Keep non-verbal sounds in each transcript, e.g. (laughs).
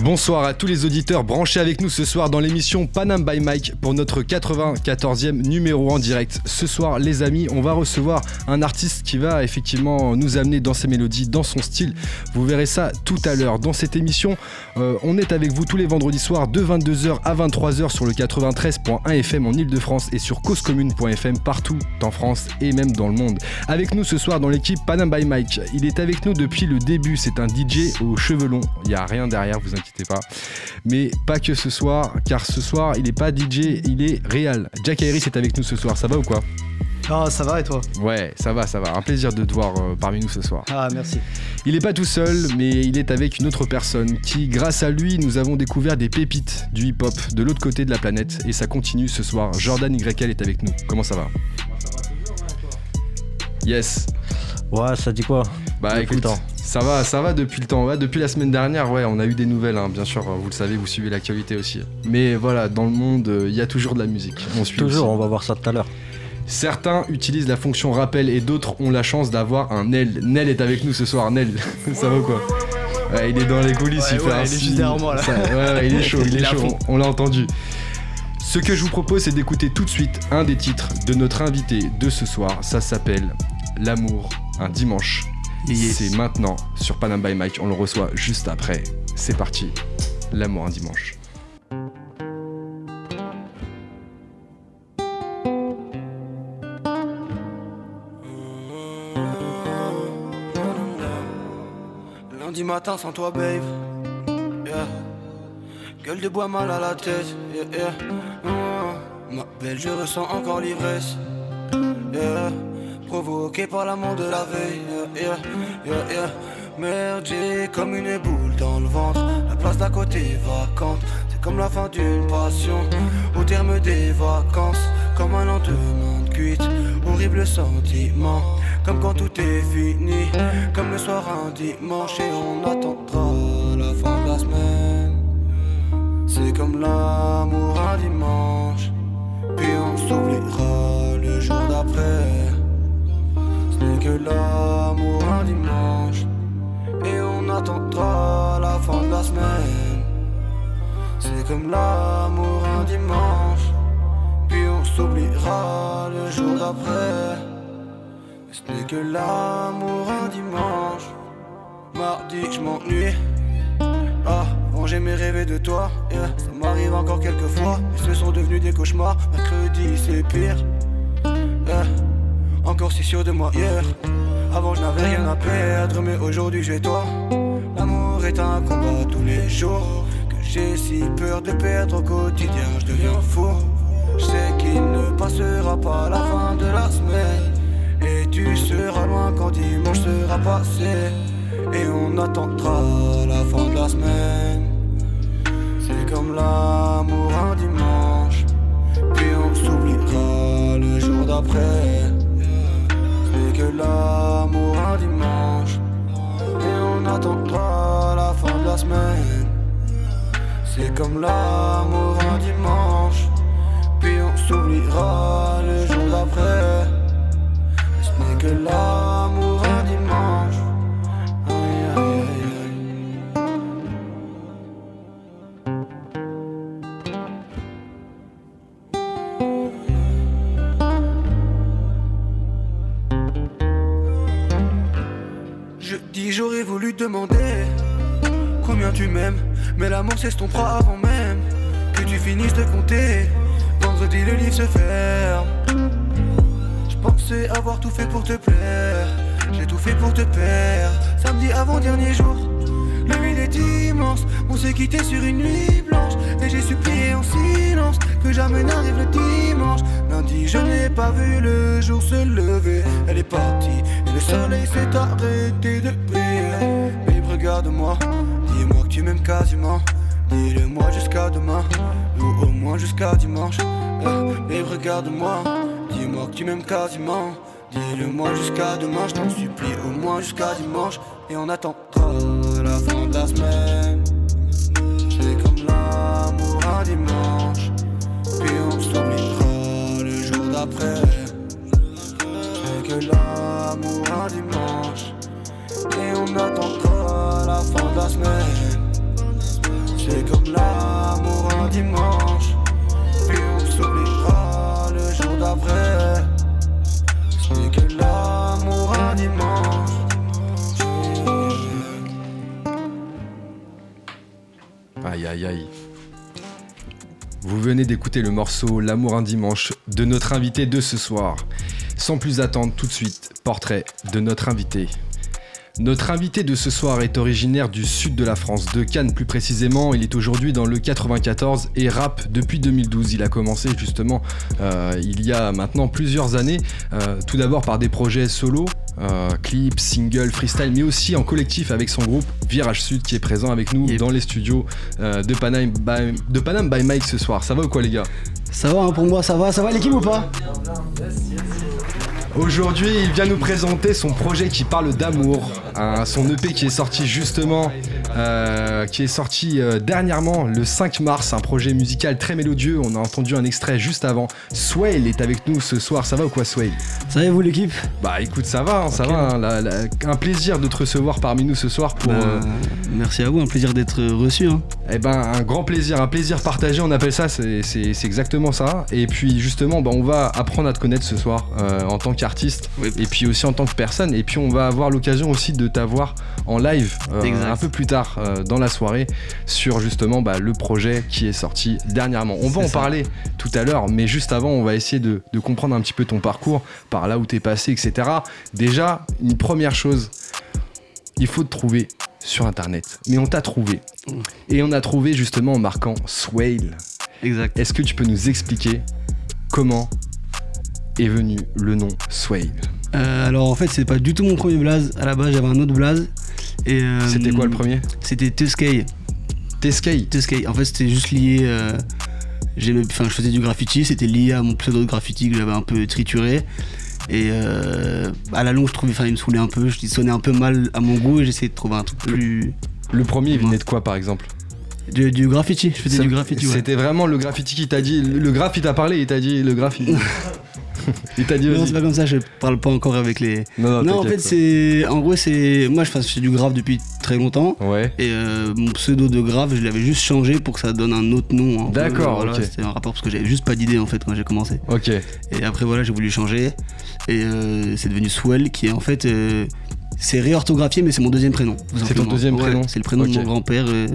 Bonsoir à tous les auditeurs branchés avec nous ce soir dans l'émission Panam by Mike pour notre 94e numéro en direct. Ce soir, les amis, on va recevoir un artiste qui va effectivement nous amener dans ses mélodies, dans son style. Vous verrez ça tout à l'heure. Dans cette émission, euh, on est avec vous tous les vendredis soirs de 22h à 23h sur le 93.1 FM en Ile-de-France et sur causecommune.fm partout en France et même dans le monde. Avec nous ce soir dans l'équipe Panam by Mike. Il est avec nous depuis le début. C'est un DJ aux cheveux longs. Il n'y a rien derrière, vous inquiétez pas. Mais pas que ce soir, car ce soir, il est pas DJ, il est réel. Jack Harris est avec nous ce soir, ça va ou quoi? Ah, ça va et toi? Ouais, ça va, ça va. Un plaisir de te voir euh, parmi nous ce soir. Ah, merci. Il est pas tout seul, mais il est avec une autre personne qui, grâce à lui, nous avons découvert des pépites du hip-hop de l'autre côté de la planète. Et ça continue ce soir. Jordan YL est avec nous. Comment ça va? Yes. Ouais, ça dit quoi? Bah Depuis écoute, le temps. ça va, ça va depuis le temps. Ouais, depuis la semaine dernière, ouais, on a eu des nouvelles, hein, bien sûr. Vous le savez, vous suivez l'actualité aussi. Mais voilà, dans le monde, euh, il y a toujours de la musique. On suit Toujours, aussi. on va voir ça tout à l'heure. Certains utilisent la fonction rappel et d'autres ont la chance d'avoir un Nel. Nel est avec nous ce soir. Nel, (laughs) ça va ou quoi? Ouais, il est dans les coulisses, Ouais, il fait ouais, un il est juste derrière moi, là. Ça- ouais, ouais, il est chaud, (laughs) il est chaud. on l'a entendu. Ce que je vous propose, c'est d'écouter tout de suite un des titres de notre invité de ce soir. Ça s'appelle L'amour, un dimanche. Yes. C'est maintenant sur Panam by Mike. On le reçoit juste après. C'est parti. L'amour, un dimanche. Lundi matin sans toi, babe. Yeah. Gueule de bois mal à la tête. Yeah, yeah. Mm. Ma belle, je ressens encore l'ivresse. Yeah. Provoqué par l'amour de la veille. Merde, comme une boule dans le ventre. La place d'à côté vacante. C'est comme la fin d'une passion. Au terme des vacances, comme un lendemain de cuite. Horrible sentiment. Comme quand tout est fini. Comme le soir un dimanche et on attendra la fin de la semaine. C'est comme l'amour un dimanche. Puis on s'oubliera le jour d'après. Ce n'est que l'amour un dimanche. Et on attendra la fin de la semaine. C'est comme l'amour un dimanche. Puis on s'oubliera le jour d'après. Ce n'est que l'amour un dimanche. Mardi, je m'ennuie. Ah, avant j'aimais rêver de toi. Ça m'arrive encore quelques fois. Mais ce sont devenus des cauchemars. Mercredi, c'est pire. Yeah. Encore si sûr de moi hier. Avant, je n'avais rien à perdre. Mais aujourd'hui, j'ai toi. L'amour est un combat tous les jours. Que j'ai si peur de perdre au quotidien. Je deviens fou. Je sais qu'il ne passera pas la fin de la semaine. Et tu seras loin quand dimanche sera passé. Et on attendra la fin de la semaine. C'est comme l'amour un dimanche. Puis on s'oubliera le jour d'après. Que l'amour un dimanche. Et on attendra la fin de la semaine. C'est comme l'amour un dimanche. Puis on s'oubliera le jour d'après. Ce que l'amour l'amour s'estompera avant même que tu finisses de compter. Vendredi le livre se ferme. Je pensais avoir tout fait pour te plaire, j'ai tout fait pour te perdre. Samedi avant dernier jour, la ville est immense. On s'est quitté sur une nuit blanche et j'ai supplié en silence que jamais n'arrive le dimanche. Lundi, je n'ai pas vu le jour se lever. Elle est partie et le soleil s'est arrêté de briller. Mais regarde-moi, dis-moi que tu m'aimes quasiment. Dis-le-moi jusqu'à demain, ou au moins jusqu'à dimanche. Eh, et regarde-moi, dis-moi que tu m'aimes quasiment. Dis-le-moi jusqu'à demain, je t'en supplie, au moins jusqu'à dimanche. Et on attendra la fin de la semaine. C'est comme l'amour un dimanche, puis on s'oubliera le jour d'après. C'est que l'amour un dimanche, et on attendra la fin de la semaine. Aïe aïe aïe. Vous venez d'écouter le morceau L'amour un dimanche de notre invité de ce soir. Sans plus attendre, tout de suite, portrait de notre invité. Notre invité de ce soir est originaire du sud de la France, de Cannes plus précisément. Il est aujourd'hui dans le 94 et rappe depuis 2012. Il a commencé justement euh, il y a maintenant plusieurs années, euh, tout d'abord par des projets solo, euh, clips, singles, freestyle, mais aussi en collectif avec son groupe Virage Sud qui est présent avec nous Yep. dans les studios de, Panam by, de Panam by Mike ce soir. Ça va ou quoi les gars? Ça va hein, pour moi, ça va, ça va l'équipe ou pas? Aujourd'hui, il vient nous présenter son projet qui parle d'amour, un- son EP qui est sorti justement, euh, qui est sorti euh, dernièrement le 5 mars, un projet musical très mélodieux. On a entendu un extrait juste avant. Swale est avec nous ce soir. Ça va ou quoi, Swale? Ça va vous l'équipe? Bah écoute, ça va, hein, ça va. hein, la- la- un plaisir de te recevoir parmi nous ce soir pour. Bah, euh, Merci à vous, un plaisir d'être reçu. Hein. Eh ben, un grand plaisir, un plaisir partagé, on appelle ça, c'est exactement ça. Et puis justement, bah, on va apprendre à te connaître ce soir en tant qu'artiste Oui. et puis aussi en tant que personne. Et puis on va avoir l'occasion aussi de t'avoir en live euh, un peu plus tard euh, dans la soirée sur justement bah, le projet qui est sorti dernièrement. On va en ça. parler tout à l'heure, mais juste avant, on va essayer de, de comprendre un petit peu ton parcours, par là où t'es passé, etc. Déjà, une première chose, il faut te trouver sur internet. Mais on t'a trouvé. Et on a trouvé justement en marquant Swale. Exact. Est-ce que tu peux nous expliquer comment est venu le nom Swale Euh, alors en fait, c'est pas du tout mon premier blaze. À la base, j'avais un autre blaze. Et, euh, C'était quoi le premier? C'était Tuskay. Teskay. Tuskay. En fait, c'était juste lié. euh, Enfin, je faisais du graffiti. C'était lié à mon pseudo de graffiti que j'avais un peu trituré. Et euh, à la longue, je trouvais, enfin, il me saoulait un peu. Je sonnait un peu mal à mon goût et j'essayais de trouver un truc plus. Le premier, il venait de quoi par exemple? Du, du graffiti. Je faisais du graffiti. Ouais. C'était vraiment le graffiti qui t'a dit. Le graphe, il t'a parlé, il t'a dit le graffiti. (laughs) il t'a dit Non, c'est pas comme ça. Je parle pas encore avec les. Non, Non, en t'inquiète, fait, c'est. En gros, c'est. Moi, je fais du graphe depuis très longtemps. Ouais. Et euh, mon pseudo de grave, je l'avais juste changé pour que ça donne un autre nom. peu, D'accord, voilà, ok. C'était un rapport parce que j'avais juste pas d'idée en fait quand j'ai commencé. Ok. Et après voilà, j'ai voulu changer. Et euh, c'est devenu Swell qui est en fait. euh, c'est réorthographié, mais c'est mon deuxième prénom. C'est ton deuxième Ouais, prénom C'est le prénom de mon grand-père. euh,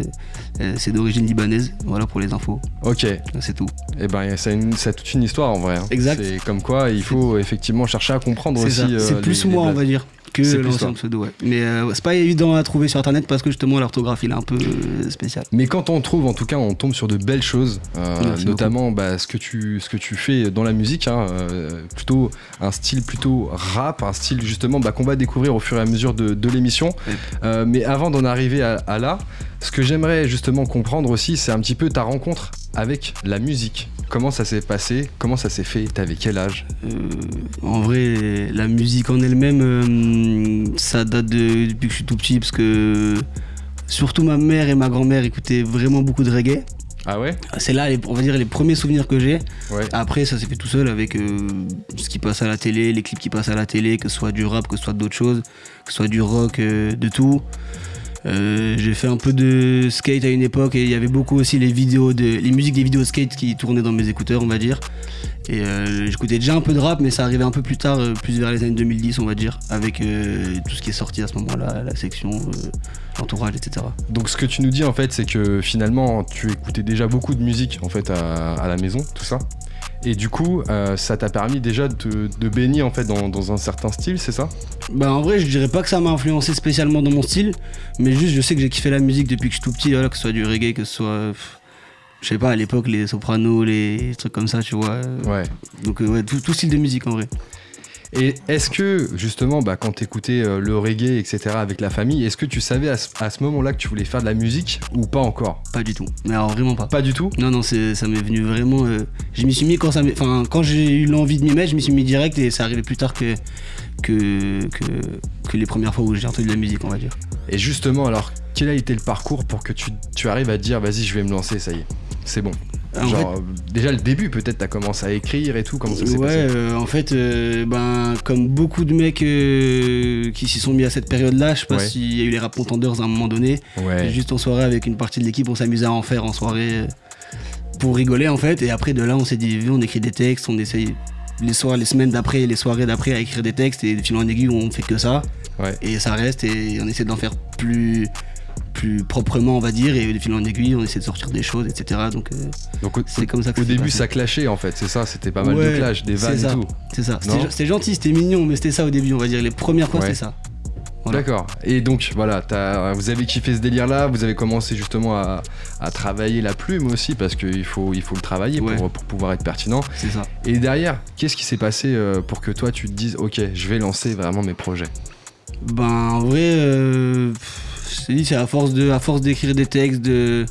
euh, c'est d'origine libanaise. Voilà pour les infos. Ok. C'est tout. Et ben, une- ça a toute une histoire en vrai. hein. Exact. C'est comme quoi il faut effectivement chercher à comprendre C'est aussi. euh, C'est plus moi, on va dire, que l'ancien pseudo. Ouais. Mais euh, c'est pas évident à trouver sur internet parce que justement l'orthographe il est un peu euh, spécial. Mais quand on trouve, en tout cas, on tombe sur de belles choses, euh, notamment bah, ce, que tu, ce que tu fais dans la musique, hein, euh, plutôt un style plutôt rap, un style justement bah, qu'on va découvrir au fur et à mesure de, de l'émission. Ouais. Mais avant d'en arriver à, à là, ce que j'aimerais justement comprendre aussi, c'est un petit peu ta rencontre avec la musique. Comment ça s'est passé? Comment ça s'est fait? T'avais quel âge? Euh, en vrai, la musique en elle-même, euh, ça date de, depuis que je suis tout petit, parce que surtout ma mère et ma grand-mère écoutaient vraiment beaucoup de reggae. Ah ouais? C'est là, les- on va dire, les premiers souvenirs que j'ai. Ouais. Après, ça s'est fait tout seul avec euh, ce qui passe à la télé, les clips qui passent à la télé, que ce soit du rap, que ce soit d'autres choses, que ce soit du rock, de tout. Euh, j'ai fait un peu de skate à une époque et il y avait beaucoup aussi les vidéos de les musiques des vidéos skate qui tournaient dans mes écouteurs on va dire et euh, j'écoutais déjà un peu de rap mais ça arrivait un peu plus tard euh, plus vers les années 2010 on va dire avec tout ce qui est sorti à ce moment-là la section l'entourage etc Donc ce que tu nous dis en fait, c'est que finalement tu écoutais déjà beaucoup de musique en fait à la maison, tout ça. Et du coup, euh, ça t'a permis déjà de, de baigner en fait dans, dans un certain style, c'est ça? Bah en vrai je dirais pas que ça m'a influencé spécialement dans mon style mais juste je sais que j'ai kiffé la musique depuis que je suis tout petit voilà, que ce soit du reggae que ce soit euh, je sais pas à l'époque les sopranos les trucs comme ça tu vois. Ouais. donc euh, ouais tout, tout style de musique en vrai Et est-ce que justement, bah, quand t'écoutais euh, le reggae, etc. avec la famille, est-ce que tu savais à ce, moment-là que tu voulais faire de la musique ou pas encore? Pas du tout mais alors vraiment pas Pas du tout? Non, non, c'est- ça m'est venu vraiment. euh, je m'y suis mis quand ça m'est- Enfin, quand j'ai eu l'envie de m'y mettre, je m'y suis mis direct et ça arrivait plus tard que, que, que, que les premières fois où j'ai entendu de la musique, on va dire. Et justement, alors, quel a été le parcours pour que tu, tu arrives à te dire, vas-y, je vais me lancer, ça y est, c'est bon? Genre, déjà le début, peut-être, t'as commencé à écrire et tout, comment ça s'est ouais, passé euh, en fait, euh, ben, comme beaucoup de mecs euh, qui s'y sont mis à cette période-là, je sais pas Ouais. s'il y a eu les rap contenders à un moment donné. Ouais. Juste en soirée avec une partie de l'équipe, on s'amusait à en faire en soirée pour rigoler en fait. Et après de là, on s'est dit, on écrit des textes, on essaye les soirs, les semaines d'après, les soirées d'après à écrire des textes et de fil en aiguille, on fait que ça. Ouais. Et ça reste et on essaie d'en faire plus plus proprement, on va dire, et de fil en aiguille, on essaie de sortir des choses, etc. Donc euh, Donc c'est comme ça que au début passé. ça clashait en fait, c'est ça, c'était pas mal de clash, des vannes et tout. C'est ça. C'était gentil, c'était mignon, mais c'était ça au début, on va dire. Les premières fois, Ouais. c'était ça. Voilà. D'accord. Et donc voilà, t'as- vous avez kiffé ce délire-là, vous avez commencé justement à, à travailler la plume aussi parce qu'il faut, il faut le travailler Ouais. pour, pour pouvoir être pertinent. C'est ça. Et derrière, qu'est-ce qui s'est passé euh, pour que toi tu te dises ok, je vais lancer vraiment mes projets? Ben en vrai, euh, c'est à force de, à force d'écrire des textes, de,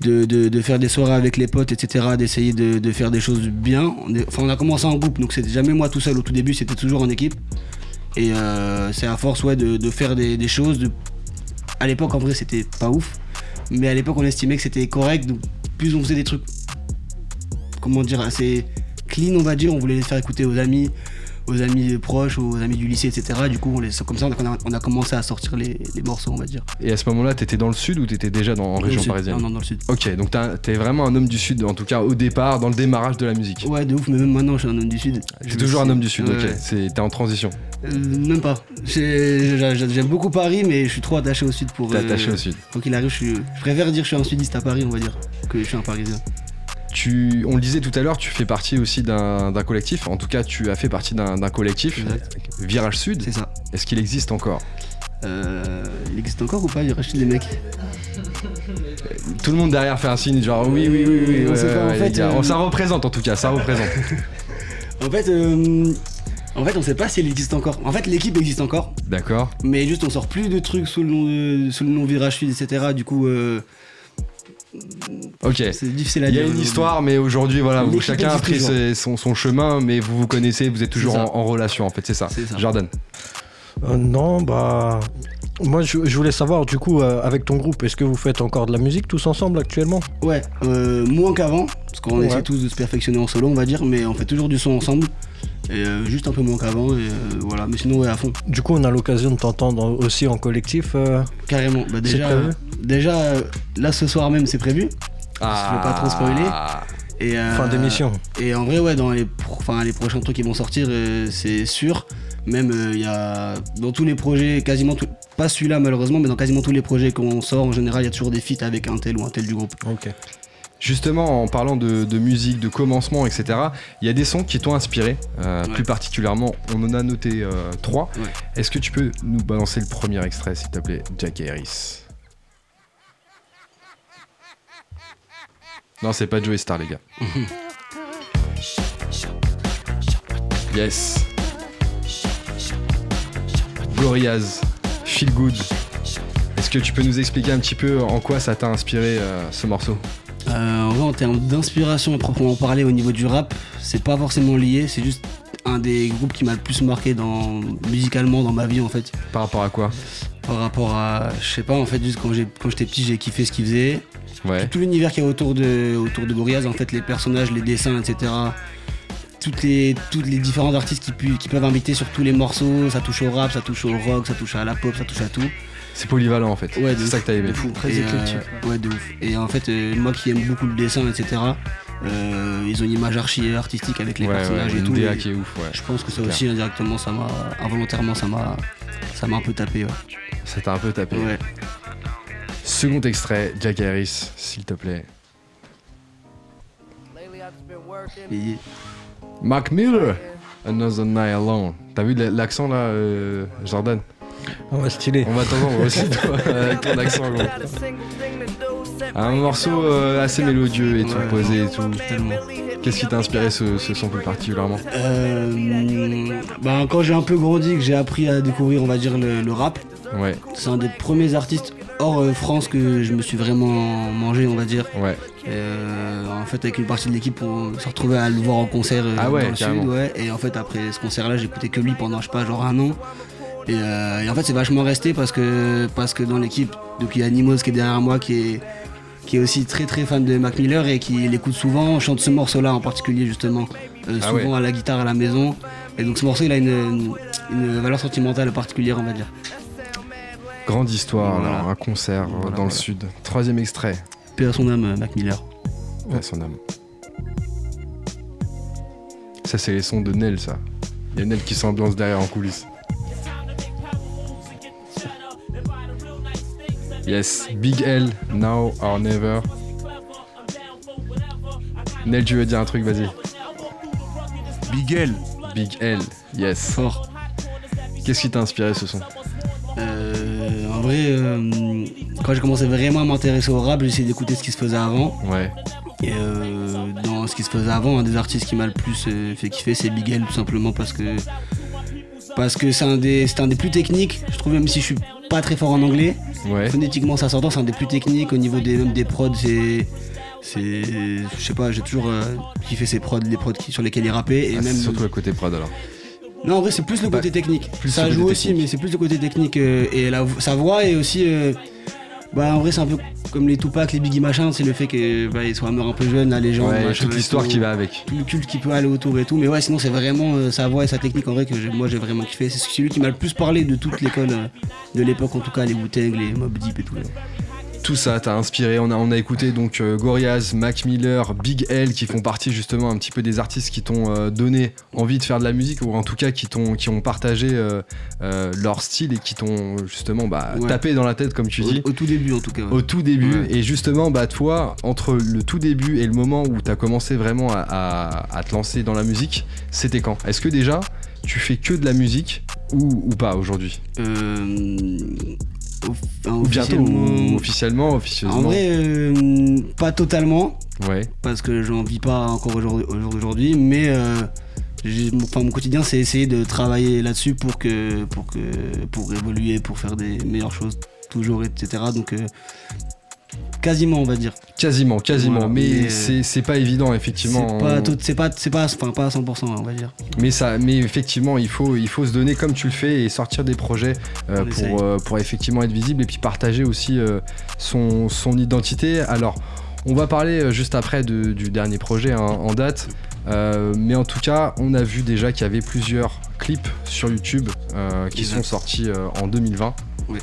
de, de, faire des soirées avec les potes, etc., d'essayer de, faire des choses bien. On enfin, on a commencé en groupe, donc c'était jamais moi tout seul au tout début, c'était toujours en équipe. Et euh, c'est à force ouais, de, faire des, choses. À l'époque, en vrai, c'était pas ouf, mais à l'époque, on estimait que c'était correct. Donc, plus on faisait des trucs, comment dire, assez clean, on va dire, on voulait les faire écouter aux amis, aux amis proches, aux amis du lycée, etc. Du coup, on les, comme ça, on a, on a commencé à sortir les, les morceaux, on va dire. Et à ce moment-là, t'étais dans le sud ou t'étais déjà dans, en Dans région parisienne Non, non, dans le sud. Ok, donc t'es vraiment un homme du sud, en tout cas au départ, dans le démarrage de la musique. Ouais, de ouf, mais même maintenant, je suis un homme du sud. T'es toujours un homme du sud, ok. T'es en transition. Euh, même pas. J'ai- j'ai- J'aime beaucoup Paris, mais je suis trop attaché au sud pour. T'es euh, attaché au sud. Quoi qu'il arrive, je, suis- je préfère dire que je suis un sudiste à Paris, on va dire, que je suis un parisien. Tu, on le disait tout à l'heure, tu fais partie aussi d'un collectif. En tout cas, tu as fait partie d'un collectif, Exact. Virage Sud. C'est ça. Est-ce qu'il existe encore? Euh, il existe encore ou pas Il rachète les mecs? Tout le monde derrière fait un signe, genre oui, oui, oui, oui. On pas, en fait, euh, Oh, Ça représente en tout cas, ça représente. (laughs) En fait, euh, en fait, on sait pas si elle existe encore. En fait, l'équipe existe encore, D'accord. mais juste on sort plus de trucs sous le nom, de- sous le nom Virage Sud, etc. Du coup, euh, Ok. c'est difficile à Il y a une histoire, mais aujourd'hui, voilà, vous, chacun a pris ses- son, son chemin, mais vous vous connaissez, vous êtes toujours en, relation, en fait, c'est ça. Jordan. Euh, non, bah. Moi, je, je voulais savoir, du coup, euh, avec ton groupe, est-ce que vous faites encore de la musique tous ensemble actuellement? Ouais, euh, moins qu'avant, parce qu'on Ouais. essaie tous de se perfectionner en solo, on va dire, mais on fait toujours du son ensemble. Et euh, juste un peu moins qu'avant, et euh, voilà, mais sinon, ouais, à fond. Du coup, on a l'occasion de t'entendre aussi en collectif. euh, Carrément. Bah, déjà, prévu déjà là, ce soir même, c'est prévu. Ah. Je veux pas trop spoiler. Et, euh, Fin d'émission. Et en vrai, ouais, dans les, pro- les prochains trucs qui vont sortir, c'est sûr. Même il y a dans tous les projets, quasiment tout, pas celui-là malheureusement, mais dans quasiment tous les projets qu'on sort, en général, il y a toujours des feats avec un tel ou un tel du groupe. Ok. Justement, en parlant de, de musique, de commencement, etc., il y a des sons qui t'ont inspiré. euh, Ouais. Plus particulièrement, on en a noté euh, trois. Ouais. Est-ce que tu peux nous balancer le premier extrait, s'il te plaît, Jack Harris? Non, c'est pas Joey Star, les gars. (laughs) yes. Glorias, Feel Good. Est-ce que tu peux nous expliquer un petit peu en quoi ça t'a inspiré euh, ce morceau? Euh, en termes d'inspiration à proprement parler au niveau du rap, c'est pas forcément lié, c'est juste un des groupes qui m'a le plus marqué dans, musicalement dans ma vie en fait. Par rapport à quoi? Par rapport à, je sais pas, en fait, juste quand j'ai- quand j'étais petit, j'ai kiffé ce qu'ils faisaient. Ouais. Tout l'univers qu'il y a autour de, autour de Gorillaz, en fait, les personnages, les dessins, etc. Toutes les, toutes les différents artistes qui, pu- qui peuvent inviter sur tous les morceaux, ça touche au rap, ça touche au rock, ça touche à la pop, ça touche à tout. C'est polyvalent en fait. Ouais, c'est ça que t'as aimé. de fou. Très éclectique, euh, ouais, de ouf. Et en fait, euh, moi qui aime beaucoup le dessin, etc., euh, ils ont une image archi artistique avec les ouais, personnages ouais, et tout. DA et qui est ouf, ouais. Je pense que ça aussi, indirectement, ça m'a, involontairement, ça m'a, ça m'a un peu tapé. Ouais. Ça t'a un peu tapé. Ouais. Second extrait, Jack Harris, s'il te plaît. Et- Mark Miller, Another Night Alone. T'as vu l'accent là, euh, Jordan? Ah ouais, stylé. On va t'entendre aussi, toi, (laughs) avec ton accent, gros. Un morceau euh, assez mélodieux et tout, Ouais. posé et tout. Tellement. Qu'est-ce qui t'a inspiré ce, ce son plus particulièrement? Euh, bah, quand j'ai un peu grandi, que j'ai appris à découvrir, on va dire, le, le rap, Ouais, c'est un des premiers artistes hors euh, France que je me suis vraiment mangé, on va dire. ouais. Euh, en fait, avec une partie de l'équipe, on s'est retrouvé à le voir en concert euh, Ah ouais, dans le carrément. sud. Ouais. Et en fait, après ce concert-là, j'écoutais que lui pendant, je sais pas, genre un an. Et, euh, et en fait, c'est vachement resté parce que, parce que dans l'équipe, donc il y a Nimos qui est derrière moi, qui est, qui est aussi très très fan de Mac Miller et qui l'écoute souvent, chante ce morceau-là en particulier justement, euh, Ah souvent ouais. à la guitare à la maison. Et donc ce morceau, il a une, une valeur sentimentale particulière, on va dire. Grande histoire, Voilà. alors, un concert euh, Voilà, dans le sud. Troisième extrait, Paix à son âme, Mac Miller. à son âme. Ça, c'est les sons de Nel, ça. Il y a Nel qui s'ambiance derrière en coulisses. Yes, Big L, Now or Never. Nel, tu veux dire un truc, vas-y. Big L. Big L, yes. Fort. Qu'est-ce qui t'a inspiré ce son? Euh, en vrai, euh, quand j'ai commencé vraiment à m'intéresser au rap, j'ai essayé d'écouter ce qui se faisait avant. Ouais, Et euh, dans ce qui se faisait avant, un des artistes qui m'a le plus euh, fait kiffer, c'est Big L, tout simplement parce que parce que c'est un des c'est un des plus techniques. Je trouve même si je suis pas très fort en anglais, ouais. phonétiquement ça s'entend, c'est un des plus techniques au niveau des même des prods. C'est c'est je sais pas, j'ai toujours euh, kiffé ses prods, les prods qui- sur lesquels il rappait et Ah, même surtout le côté prod alors. non, en vrai, c'est plus le Bah, côté technique. plus ça joue aussi, technique. mais c'est plus le côté technique. euh, et la, sa voix est aussi. euh, bah, en vrai, c'est un peu comme les Tupac, les Biggie machin. C'est le fait que bah, il soit mort un peu jeune, la légende. Ouais, machin, toute l'histoire qui va avec. Tout le culte qui peut aller autour et tout. Mais ouais, sinon, c'est vraiment euh, sa voix et sa technique en vrai que moi j'ai vraiment kiffé. C'est celui qui m'a le plus parlé de toute l'école euh, de l'époque, en tout cas, les Wu-Tang, les Mob Deep et tout. là. Tout ça t'a inspiré. On a, on a écouté donc euh, Gorillaz, Mac Miller, Big L qui font partie justement un petit peu des artistes qui t'ont euh, donné envie de faire de la musique ou en tout cas qui, t'ont, qui ont partagé euh, leur style et qui t'ont justement bah, Ouais. tapé dans la tête comme tu dis. Au, tout début, en tout cas. ouais. Au tout début, Ouais. et justement, bah toi, entre le tout début et le moment où t'as commencé vraiment à, à- à te lancer dans la musique, c'était quand? Est-ce que déjà tu fais que de la musique ou, ou pas aujourd'hui? Euh, au- enfin, bientôt officiellement- officieusement En vrai, euh, pas totalement. Ouais, parce que j'en vis pas encore aujourd'hui, mais euh, enfin, mon quotidien c'est essayer de travailler là-dessus pour que pour que pour évoluer, pour faire des meilleures choses toujours, etc. Donc euh, quasiment on va dire. quasiment, quasiment. Voilà, mais mais, c'est, pas évident, effectivement. C'est pas On- tout- c'est pas c'est pas enfin pas à 100% on va dire. Mais ça, mais effectivement, il faut, il faut se donner comme tu le fais et sortir des projets euh, pour, euh, pour effectivement être visible et puis partager aussi euh, son, son identité. Alors, on va parler juste après de- du dernier projet hein, en date. Euh, mais en tout cas, on a vu déjà qu'il y avait plusieurs clips sur YouTube euh, qui Exact. sont sortis euh, en 2020. Oui.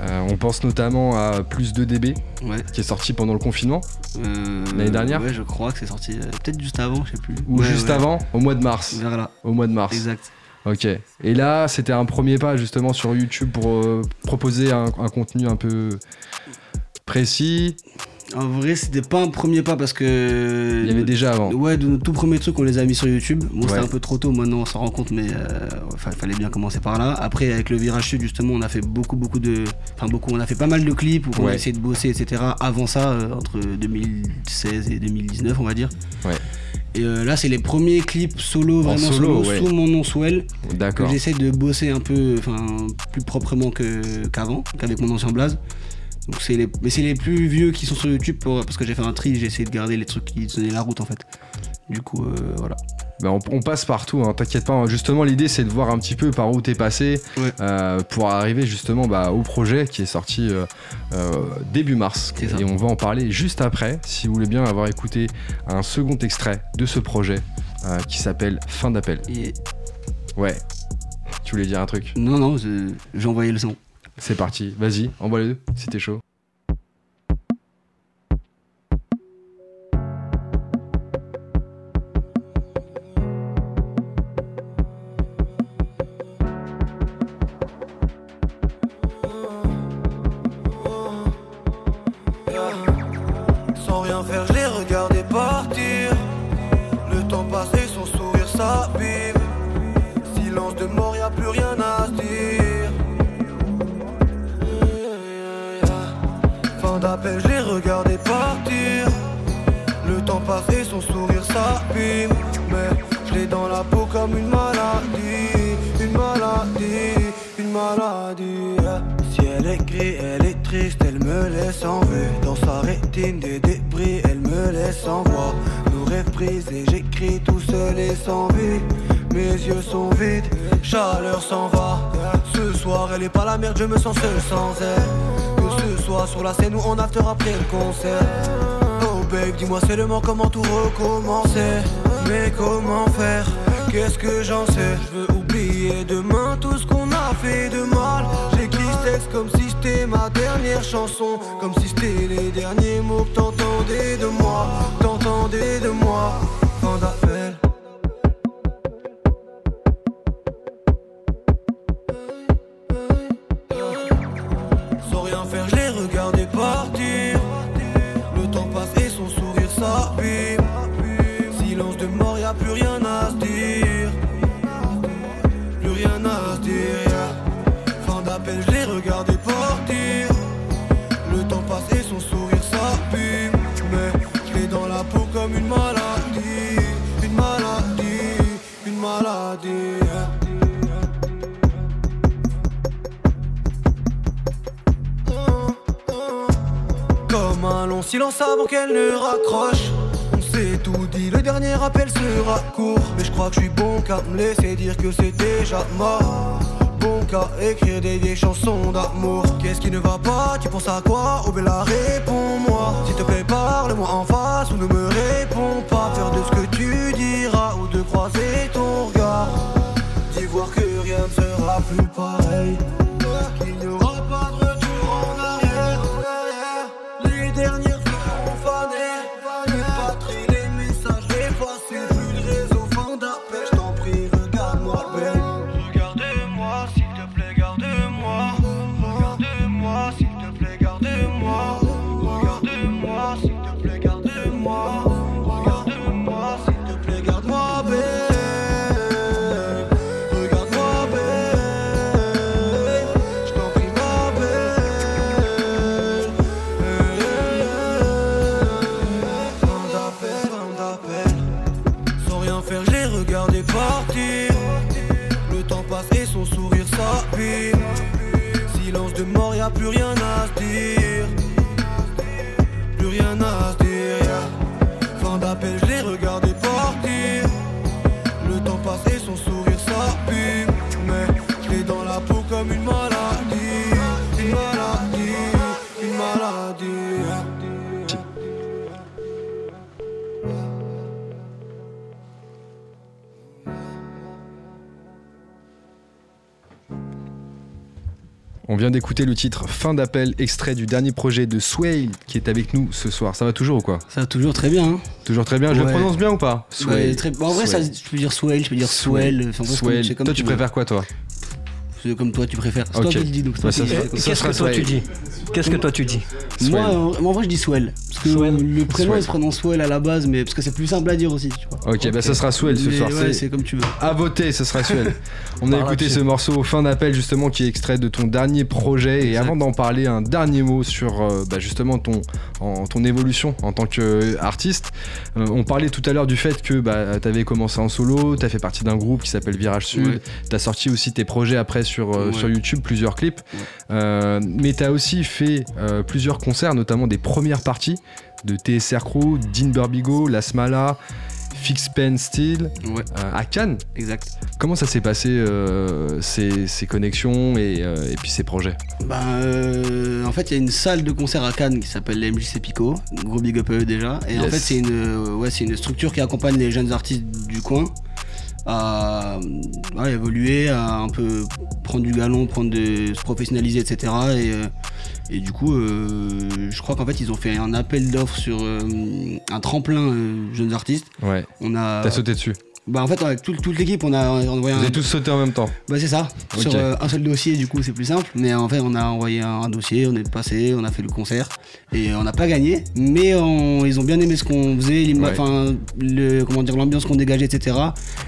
Euh, on pense notamment à Plus 2 dB Ouais. qui est sorti pendant le confinement Euh, L'année dernière Ouais, je crois que c'est sorti euh, peut-être juste avant, je sais plus. ou Ouais, juste ouais. avant, au mois de mars. Vers là. Au mois de mars. Exact. Ok. Et là, c'était un premier pas justement sur YouTube pour proposer un, un contenu un peu précis. En vrai, c'était pas un premier pas parce que Il y avait déjà avant. Ouais, de nos tout premiers trucs, on les a mis sur YouTube. Bon, c'était un peu trop tôt, maintenant on s'en rend compte, mais euh, fallait bien commencer par là. Après, avec le virage sud, justement, on a fait beaucoup, beaucoup de. Enfin, beaucoup, on a fait pas mal de clips où on a essayé de bosser, etc. Avant ça, euh, entre 2016 et 2019, on va dire. Ouais. Et euh, là, c'est les premiers clips solo, vraiment solo, solo, ouais. sous mon nom Swell, D'accord. j'essaie de bosser un peu, enfin, plus proprement qu'avant, qu'avec mon ancien blaze. Donc c'est les, mais c'est les plus vieux qui sont sur YouTube pour- parce que j'ai fait un tri, j'ai essayé de garder les trucs qui tenaient la route en fait. Du coup, euh, voilà. Bah, on, on passe partout, hein, t'inquiète pas. Justement, l'idée c'est de voir un petit peu par où t'es passé Ouais. euh, pour arriver justement bah, au projet qui est sorti euh, euh, début mars. Et on va en parler juste après, si vous voulez bien avoir écouté un second extrait de ce projet qui s'appelle Fin d'appel. Et Ouais. Tu voulais dire un truc? Non, non, j'ai envoyé le son. C'est parti, vas-y, envoie les deux si t'es chaud. Sans rien faire, Je les regardais partir. Le temps passé, son sourire s'abîme. Mais je l'ai dans la peau comme une maladie. Une maladie, une maladie. Si elle est gris, elle est triste, elle me laisse en vue. Dans sa rétine des débris, elle me laisse en voix. Nos rêves brisés, j'écris tout seul et sans vie. Mes yeux sont vides, chaleur s'en va. Ce soir, elle est pas la merde, je me sens seul sans elle. Ce soit sur la scène ou en after après le concert. Oh babe, dis-moi seulement comment tout recommencer. Mais comment faire? Qu'est-ce que j'en sais? Je veux oublier demain tout ce qu'on a fait de mal. J'écris ce texte comme si c'était ma dernière chanson. Comme si c'était les derniers mots que t'entendais de moi. T'entendais de moi. Silence avant qu'elle ne raccroche. On s'est tout dit, le dernier appel sera court. Mais je crois que je suis bon qu'à me laisser dire que c'est déjà mort. Bon qu'à écrire des vieilles chansons d'amour. Qu'est-ce qui ne va pas? Tu penses à quoi? Oh Bella, réponds-moi. S'il te plaît, parle-moi en face ou ne me réponds On vient d'écouter le titre Fin d'appel, extrait du dernier projet de Swale qui est avec nous ce soir. Ça va toujours ou quoi? Ça va toujours très bien. Hein. Toujours très bien. Je le prononce bien ou pas? Ouais, très- en vrai, ça, je peux dire swell, je peux dire Swell. swell. Toi, tu préfères quoi, toi? Comme toi, tu préfères. C'est Ok. toi qui le dis, donc c'est toi Ouais, qui ça ça Qu'est-ce que toi tu dis Qu'est-ce que toi tu dis Moi, en, moi, en vrai, je dis swell. Parce que Swell. le prénom, Swell. il se prononce swell à la base, mais parce que c'est plus simple à dire aussi, tu vois. Ok, bah ça sera Swell ce Mais soir. ouais, c'est- comme tu veux. À voter, ce sera Swell. (laughs) On a Par écouté ce morceau fin d'appel justement qui est extrait de ton dernier projet et avant d'en parler un dernier mot sur euh, bah, justement ton, en- ton évolution en tant qu'artiste, on parlait tout à l'heure du fait que bah, tu avais commencé en solo, tu as fait partie d'un groupe qui s'appelle Virage Sud, Ouais. tu as sorti aussi tes projets après sur, euh, Ouais. sur YouTube, plusieurs clips, Ouais. Euh, mais tu as aussi fait euh, plusieurs concerts, notamment des premières parties de TSR Crew, Dean Burbigo, La Smala, Fix Pen Steel Ouais, euh, à Cannes. exact. Comment ça s'est passé euh, ces, ces connexions et, euh, et puis ces projets? Ben, euh, en fait, il y a une salle de concert à Cannes qui s'appelle la MJC Pico. Gros big up à eux déjà. Et en fait, c'est une, euh, ouais, c'est une structure qui accompagne les jeunes artistes du coin à évoluer, à un peu prendre du galon, prendre de, se professionnaliser, etc. Et, euh, et du coup, euh, je crois qu'en fait, ils ont fait un appel d'offres sur euh, un tremplin euh, jeunes artistes. Ouais, On a, t'as sauté dessus. Bah en fait, avec tout- toute l'équipe, on a envoyé Vous un, avez tous sauté en même temps. bah c'est ça, sur euh, un seul dossier du coup c'est plus simple, mais en fait on a envoyé un, un dossier, on est passé, on a fait le concert et on n'a pas gagné, mais on- ils ont bien aimé ce qu'on faisait, l'ima- Ouais. enfin le comment dire l'ambiance qu'on dégageait etc.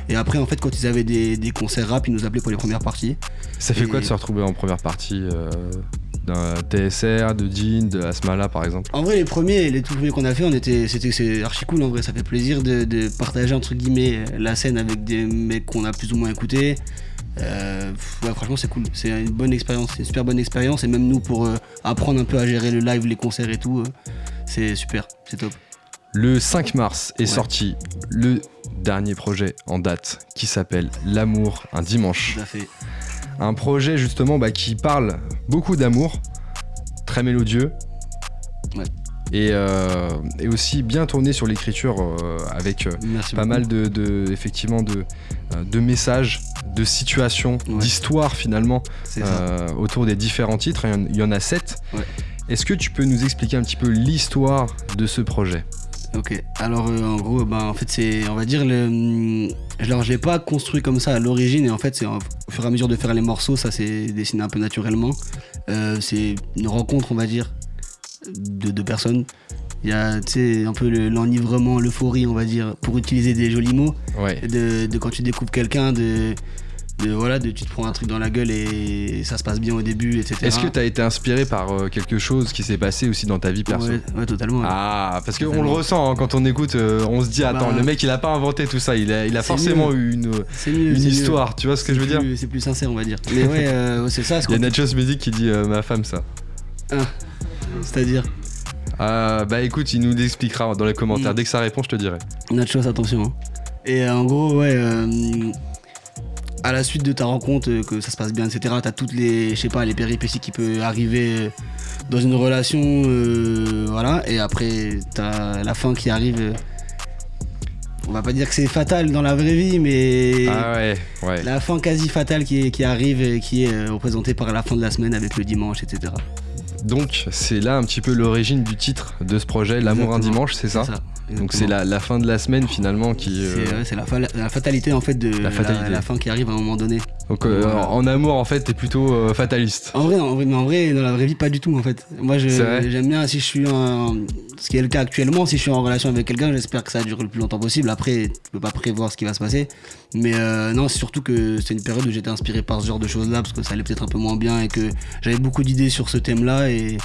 Et après en fait quand ils avaient des, des concerts rap ils nous appelaient pour les premières parties. Ça fait Et- quoi de se retrouver en première partie euh, d'un TSR, de Jean, de Asmala par exemple En vrai les premiers, les tout premiers qu'on a fait on était c'était c'est archi cool en vrai, ça fait plaisir de, de partager entre guillemets la scène avec des mecs qu'on a plus ou moins écoutés. Euh, ouais, franchement c'est cool, c'est une bonne expérience, c'est une super bonne expérience et même nous pour euh, apprendre un peu à gérer le live, les concerts et tout, euh, c'est super, c'est top. Le 5 mars est Ouais. sorti le dernier projet en date qui s'appelle L'amour, un dimanche. Tout à fait. Un projet justement bah, qui parle beaucoup d'amour, très mélodieux. Ouais. Et, euh, et aussi bien tourné sur l'écriture euh, avec euh, pas beaucoup. mal de, de- effectivement de, de messages, de situations, Ouais. d'histoires finalement autour des différents titres. Il y en, il y en a sept. Ouais. Est-ce que tu peux nous expliquer un petit peu l'histoire de ce projet? Ok. Alors euh, en gros, bah, en fait c'est, on va dire le, alors je l'ai pas construit comme ça à l'origine et en fait c'est au fur et à mesure de faire les morceaux, ça s'est dessiné un peu naturellement. Euh, c'est une rencontre, on va dire, de deux personnes. Il y a, tu sais, un peu le- l'enivrement, l'euphorie, on va dire, pour utiliser des jolis mots. Ouais. de, de quand tu découvres quelqu'un, de, de voilà, de tu te prends un truc dans la gueule et ça se passe bien au début, etc. Est-ce que tu as été inspiré par euh, quelque chose qui s'est passé aussi dans ta vie perso? Ouais, ouais, totalement. ouais. Ah, parce qu'on le ressent hein, quand on écoute, euh, on se dit attends, Bah, le mec il a pas inventé tout ça, il a, il a c'est forcément mieux. eu une, mieux. une mieux. histoire, tu vois ce que je veux dire? C'est plus sincère, on va dire. Mais ouais, euh, c'est ça. Il y a Nachos Music qui dit ma femme ça. C'est-à-dire, Ah, bah écoute, il nous l'expliquera dans les commentaires. Mm. Dès que ça répond, je te dirai. Nachos, attention. hein. Et en gros, ouais, euh, à la suite de ta rencontre, euh, que ça se passe bien, etc., t'as toutes les, je sais pas, les péripéties qui peuvent arriver euh, dans une relation, euh, voilà, et après, t'as la fin qui arrive. on va pas dire que c'est fatal dans la vraie vie, mais Ah ouais, ouais. la fin quasi fatale qui, arrive et qui est représentée par la fin de la semaine avec le dimanche, etc. Donc c'est là un petit peu l'origine du titre de ce projet, L'amour un dimanche, c'est ça Donc c'est la, la fin de la semaine finalement qui... euh, C'est c'est la, fa- la fatalité en fait de La la, fatalité. la fin qui arrive à un moment donné. Donc euh, Voilà. en amour en fait t'es plutôt euh, fataliste. En vrai, en vrai, mais en vrai, dans la vraie vie, pas du tout en fait. Moi, j'aime bien si je suis en. Ce qui est le cas actuellement, si je suis en relation avec quelqu'un, j'espère que ça dure le plus longtemps possible. Après, tu peux pas prévoir ce qui va se passer. Mais euh, non, c'est surtout que c'est une période où j'étais inspiré par ce genre de choses-là parce que ça allait peut-être un peu moins bien et que j'avais beaucoup d'idées sur ce thème-là et,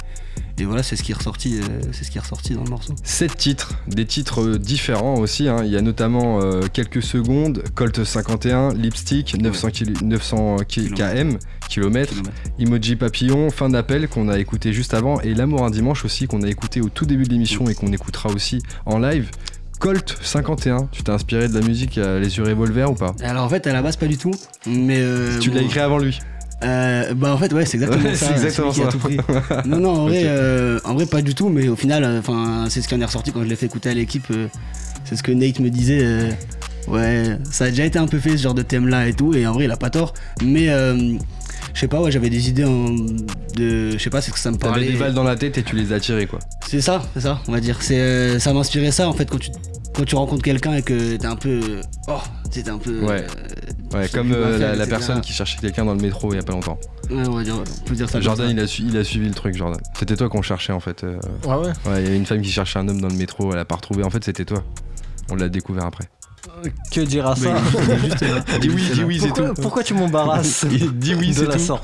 et voilà, c'est ce qui est ressorti, euh, c'est ce qui est ressorti dans le morceau. Sept titres, des titres euh, différents aussi. hein. Il y a notamment euh, quelques secondes, Colt 51, Lipstick, 900, kil- 900 ki- km, kilomètres, Emoji Papillon, Fin d'appel qu'on a écouté juste avant, et L'amour un dimanche aussi qu'on a écouté au tout début de l'émission et qu'on écoutera aussi en live. Colt 51, tu t'es inspiré de la musique à Les yeux revolver ou pas Alors en fait, à la base, pas du tout. Mais euh, Tu l'as écrit avant lui. Euh, bah en fait ouais c'est exactement Ouais, ça. c'est exactement celui qui a ça. tout pris. (laughs) Non non en vrai, euh, en vrai pas du tout mais au final euh, enfin c'est ce qui en est ressorti quand je l'ai fait écouter à l'équipe. c'est ce que Nate me disait. ouais ça a déjà été un peu fait ce genre de thème là et tout et en vrai il a pas tort. Mais euh, je sais pas ouais j'avais des idées en- de je sais pas c'est ce que ça me T'avais parlait. des balles dans la tête et tu les as tirées quoi. C'est ça c'est ça on va dire. C'est euh, ça m'inspirait ça en fait quand tu quand tu rencontres quelqu'un et que t'es un peu oh t'es un peu Ouais. euh, Ouais, comme euh, la, personne qui cherchait quelqu'un dans le métro il y a pas longtemps. Ouais, on va dire on peut dire ça. Jordan ça. il a, su- il a suivi le truc Jordan. C'était toi qu'on cherchait en fait. euh, Ah ouais? Ouais, il y avait une femme qui cherchait un homme dans le métro, elle a pas retrouvé. En fait, c'était toi. On l'a découvert après. Que dire à ça Dis oui, dis oui, c'est pourquoi, tout. pourquoi tu m'embarrasses Dis oui, de c'est la tout.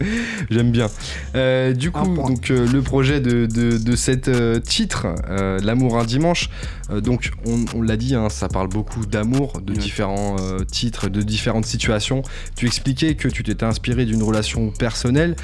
(laughs) J'aime bien. Euh, du coup, donc euh, le projet de, de, de cet euh, titre, euh, L'amour un dimanche, euh, donc on, on l'a dit, hein, ça parle beaucoup d'amour, de différents euh, titres, de différentes situations. Tu expliquais que tu t'étais inspiré d'une relation personnelle,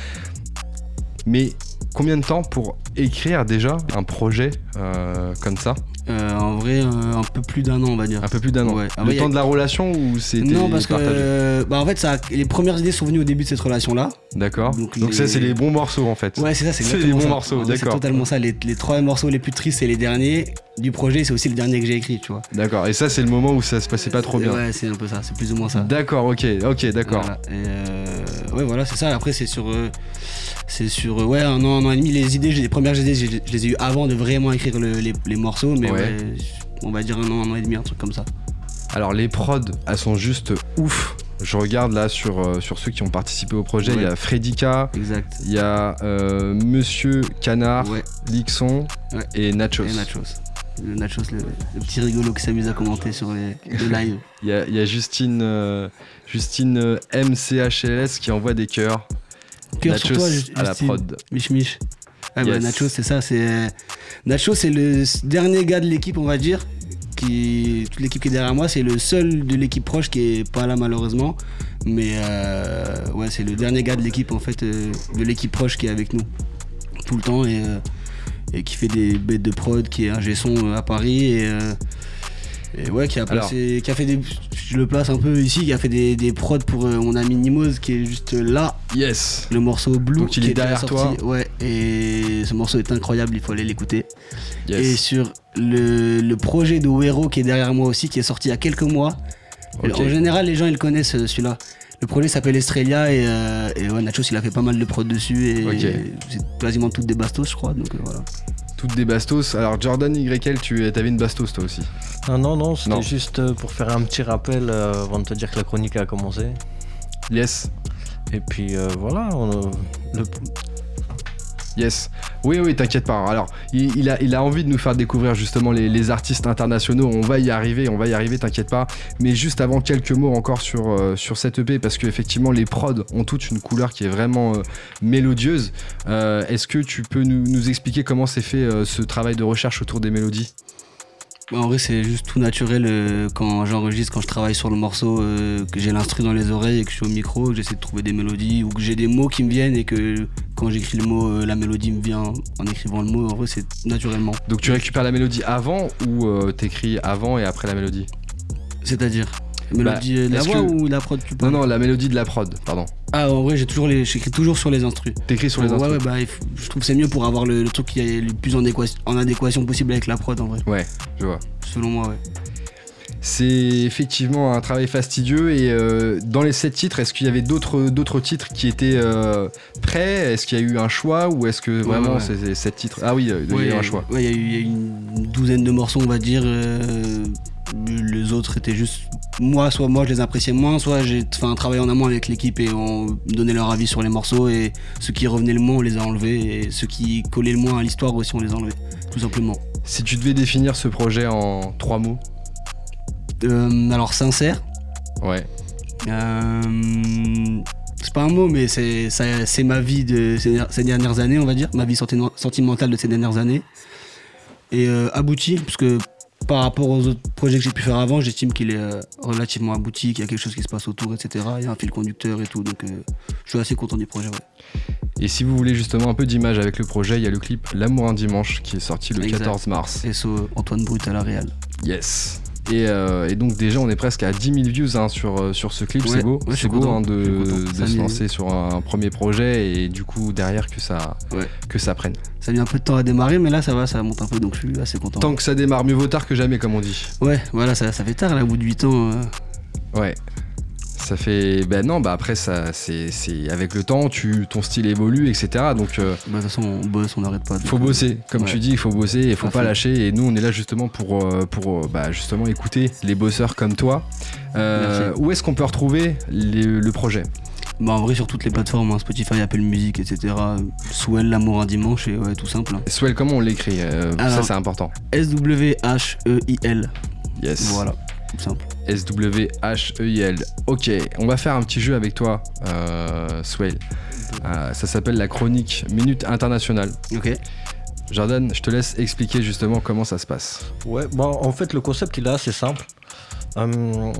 mais combien de temps pour écrire déjà un projet euh, comme ça? Euh, en vrai, euh, un peu plus d'un an, on va dire. Un peu plus d'un an. Ouais. Le a- temps de la relation ou c'était Non, parce que euh, bah en fait, ça, les premières idées sont venues au début de cette relation-là. D'accord. Donc, Donc ça, c'est les bons morceaux en fait. Ouais, c'est ça, c'est (laughs) C'est les bons ça. morceaux, d'accord. C'est totalement ça. Les, les trois morceaux les plus tristes, c'est les derniers du projet. C'est aussi le dernier que j'ai écrit, tu vois. D'accord. Et ça, c'est le moment où ça se passait pas trop bien. Ouais, c'est un peu ça. C'est plus ou moins ça. D'accord, ok, ok, d'accord. Voilà. Euh, ouais, voilà, c'est ça. Après, c'est sur, c'est sur, euh, ouais, un an, un an et demi. Les idées, les premières idées, je les ai eues avant de vraiment écrire le- les, les morceaux, mais Ouais. ouais, on va dire un an, un an et demi, un truc comme ça. Alors les prods, elles sont juste ouf. Je regarde là sur, euh, sur ceux qui ont participé au projet. Il y a Exact. il y a euh, Monsieur Canard, Ouais. Lixon Ouais. et Nachos. Et Nachos. Le Nachos, le, le petit rigolo qui s'amuse à commenter sur les, le (laughs) live. Il y a, il y a Justine, euh, Justine MCHLS qui envoie des cœurs. Cœur sur toi, à la prod. Mich Mich. Ah bah. Nacho, c'est ça. C'est Nacho, c'est le dernier gars de l'équipe, on va dire. Qui toute l'équipe qui est derrière moi, c'est le seul de l'équipe proche qui est pas là malheureusement. Mais euh, ouais, c'est le dernier gars de l'équipe en fait, euh, de l'équipe proche qui est avec nous tout le temps et, euh, et qui fait des bêtes de prod, qui est un son euh, à Paris et, euh, et ouais, qui a placé, qui a fait des, je le place un peu ici, qui a fait des, des prods pour euh, mon ami Nimoz qui est juste là Yes. le morceau Blue Donc il qui est derrière sorti. toi. Ouais, et ce morceau est incroyable, il faut aller l'écouter. Et sur le, le projet de Wero qui est derrière moi aussi, qui est sorti il y a quelques mois. En général, les gens ils connaissent euh, celui-là. Le projet s'appelle Estrella et, euh, et ouais, Nachos il a fait pas mal de prod dessus et c'est quasiment toutes des bastos, je crois. Donc euh, voilà. Toutes des bastos. Alors Jordan YL, tu avais une bastos toi aussi. Non, non, non, c'était juste euh, pour faire un petit rappel euh, avant de te dire que la chronique a commencé. Yes. Et puis euh, voilà, on, le- Yes. Oui, oui, t'inquiète pas. Alors, il, a, envie de nous faire découvrir justement les, artistes internationaux. On va y arriver, on va y arriver, t'inquiète pas. Mais juste avant, quelques mots encore sur, euh, cette EP, parce qu'effectivement, les prods ont toute une couleur qui est vraiment euh, mélodieuse. Euh, Est-ce que tu peux nous, nous expliquer comment s'est fait ce travail de recherche autour des mélodies? Bah, en vrai, c'est juste tout naturel euh, quand j'enregistre, quand je travaille sur le morceau, euh, que j'ai l'instru dans les oreilles et que je suis au micro, que j'essaie de trouver des mélodies ou que j'ai des mots qui me viennent et que quand j'écris le mot, euh, la mélodie me vient en écrivant le mot. En vrai, c'est naturellement. Donc, tu récupères la mélodie avant ou t'écris avant et après la mélodie? C'est-à-dire Mélodie, euh, la est-ce voix que- ou la prod tu Non, non, la mélodie de la prod, pardon. Ah, en vrai, j'ai toujours les, j'écris toujours sur les instrus. T'écris sur les ouais, instruments. ouais, bah, faut- je trouve que c'est mieux pour avoir le, le truc qui est le plus en, équation- en adéquation possible avec la prod, en vrai. Ouais, je vois. Selon moi, ouais. C'est effectivement un travail fastidieux et euh, dans les sept titres, est-ce qu'il y avait d'autres d'autres titres qui étaient euh, prêts? Est-ce qu'il y a eu un choix ou est-ce que vraiment ouais. c'est sept titres? Ah oui, il y a eu Ouais, un choix. Ouais, il y, a eu- il y a eu une douzaine de morceaux, on va dire. euh, les autres étaient juste. Moi, soit moi je les appréciais moins, soit j'ai fait un travail en amont avec l'équipe et on donnait leur avis sur les morceaux. Et ceux qui revenaient le moins, on les a enlevés. Et ceux qui collaient le moins à l'histoire aussi, on les a enlevés. Tout simplement. Si tu devais définir ce projet en trois mots, Euh, alors, sincère. ouais. Euh, c'est pas un mot, mais c'est c'est ma vie de ces, ces dernières années, on va dire, ma vie senti- sentimentale de ces dernières années. Et euh, abouti, parce que par rapport aux autres projets que j'ai pu faire avant, j'estime qu'il est euh, relativement abouti, qu'il y a quelque chose qui se passe autour, etc. Il y a un fil conducteur et tout, donc euh, je suis assez content du projet. Ouais. Et si vous voulez justement un peu d'image avec le projet, il y a le clip L'amour un dimanche qui est sorti le Exact. 14 mars. SO Antoine Brut à la Real. Yes. Et, euh, et donc déjà on est presque à 10 000 views hein, sur, euh, sur ce clip, Ouais, c'est beau, ouais, c'est beau hein, suis de, se lancer sur un premier projet et du coup derrière que ça, Ouais. que ça prenne. Ça a mis un peu de temps à démarrer, mais là ça va, ça monte un peu, donc je suis assez content. Tant que ça démarre, mieux vaut tard que jamais comme on dit. Ouais, voilà, ça, ça fait tard là, au bout de 8 ans. euh, Ouais. Ça fait. Ben non, bah après, ça, c'est, c'est avec le temps, tu, ton style évolue, etc. Donc, euh, bah, de toute façon, on bosse, on n'arrête pas. faut euh, bosser. Comme ouais. tu dis, il faut bosser et faut À pas lâcher. Et nous, on est là justement pour, euh, pour euh, bah, justement écouter les bosseurs comme toi. Euh, où est-ce qu'on peut retrouver les- le projet? Bah en vrai sur toutes les plateformes, hein, Spotify, Apple Music, etc. Swell, l'amour un dimanche, et ouais, tout simple. Swell, comment on l'écrit? Euh, Ça, c'est important. S-W-H-E-I-L. Yes. Voilà, tout simple. S-W-H-E-I-L. Ok, on va faire un petit jeu avec toi, euh, Swell. Euh, ça s'appelle la chronique Minute Internationale. Ok. Jordan, je te laisse expliquer justement comment ça se passe. Ouais, bah, en fait, le concept, il est assez simple. Hum,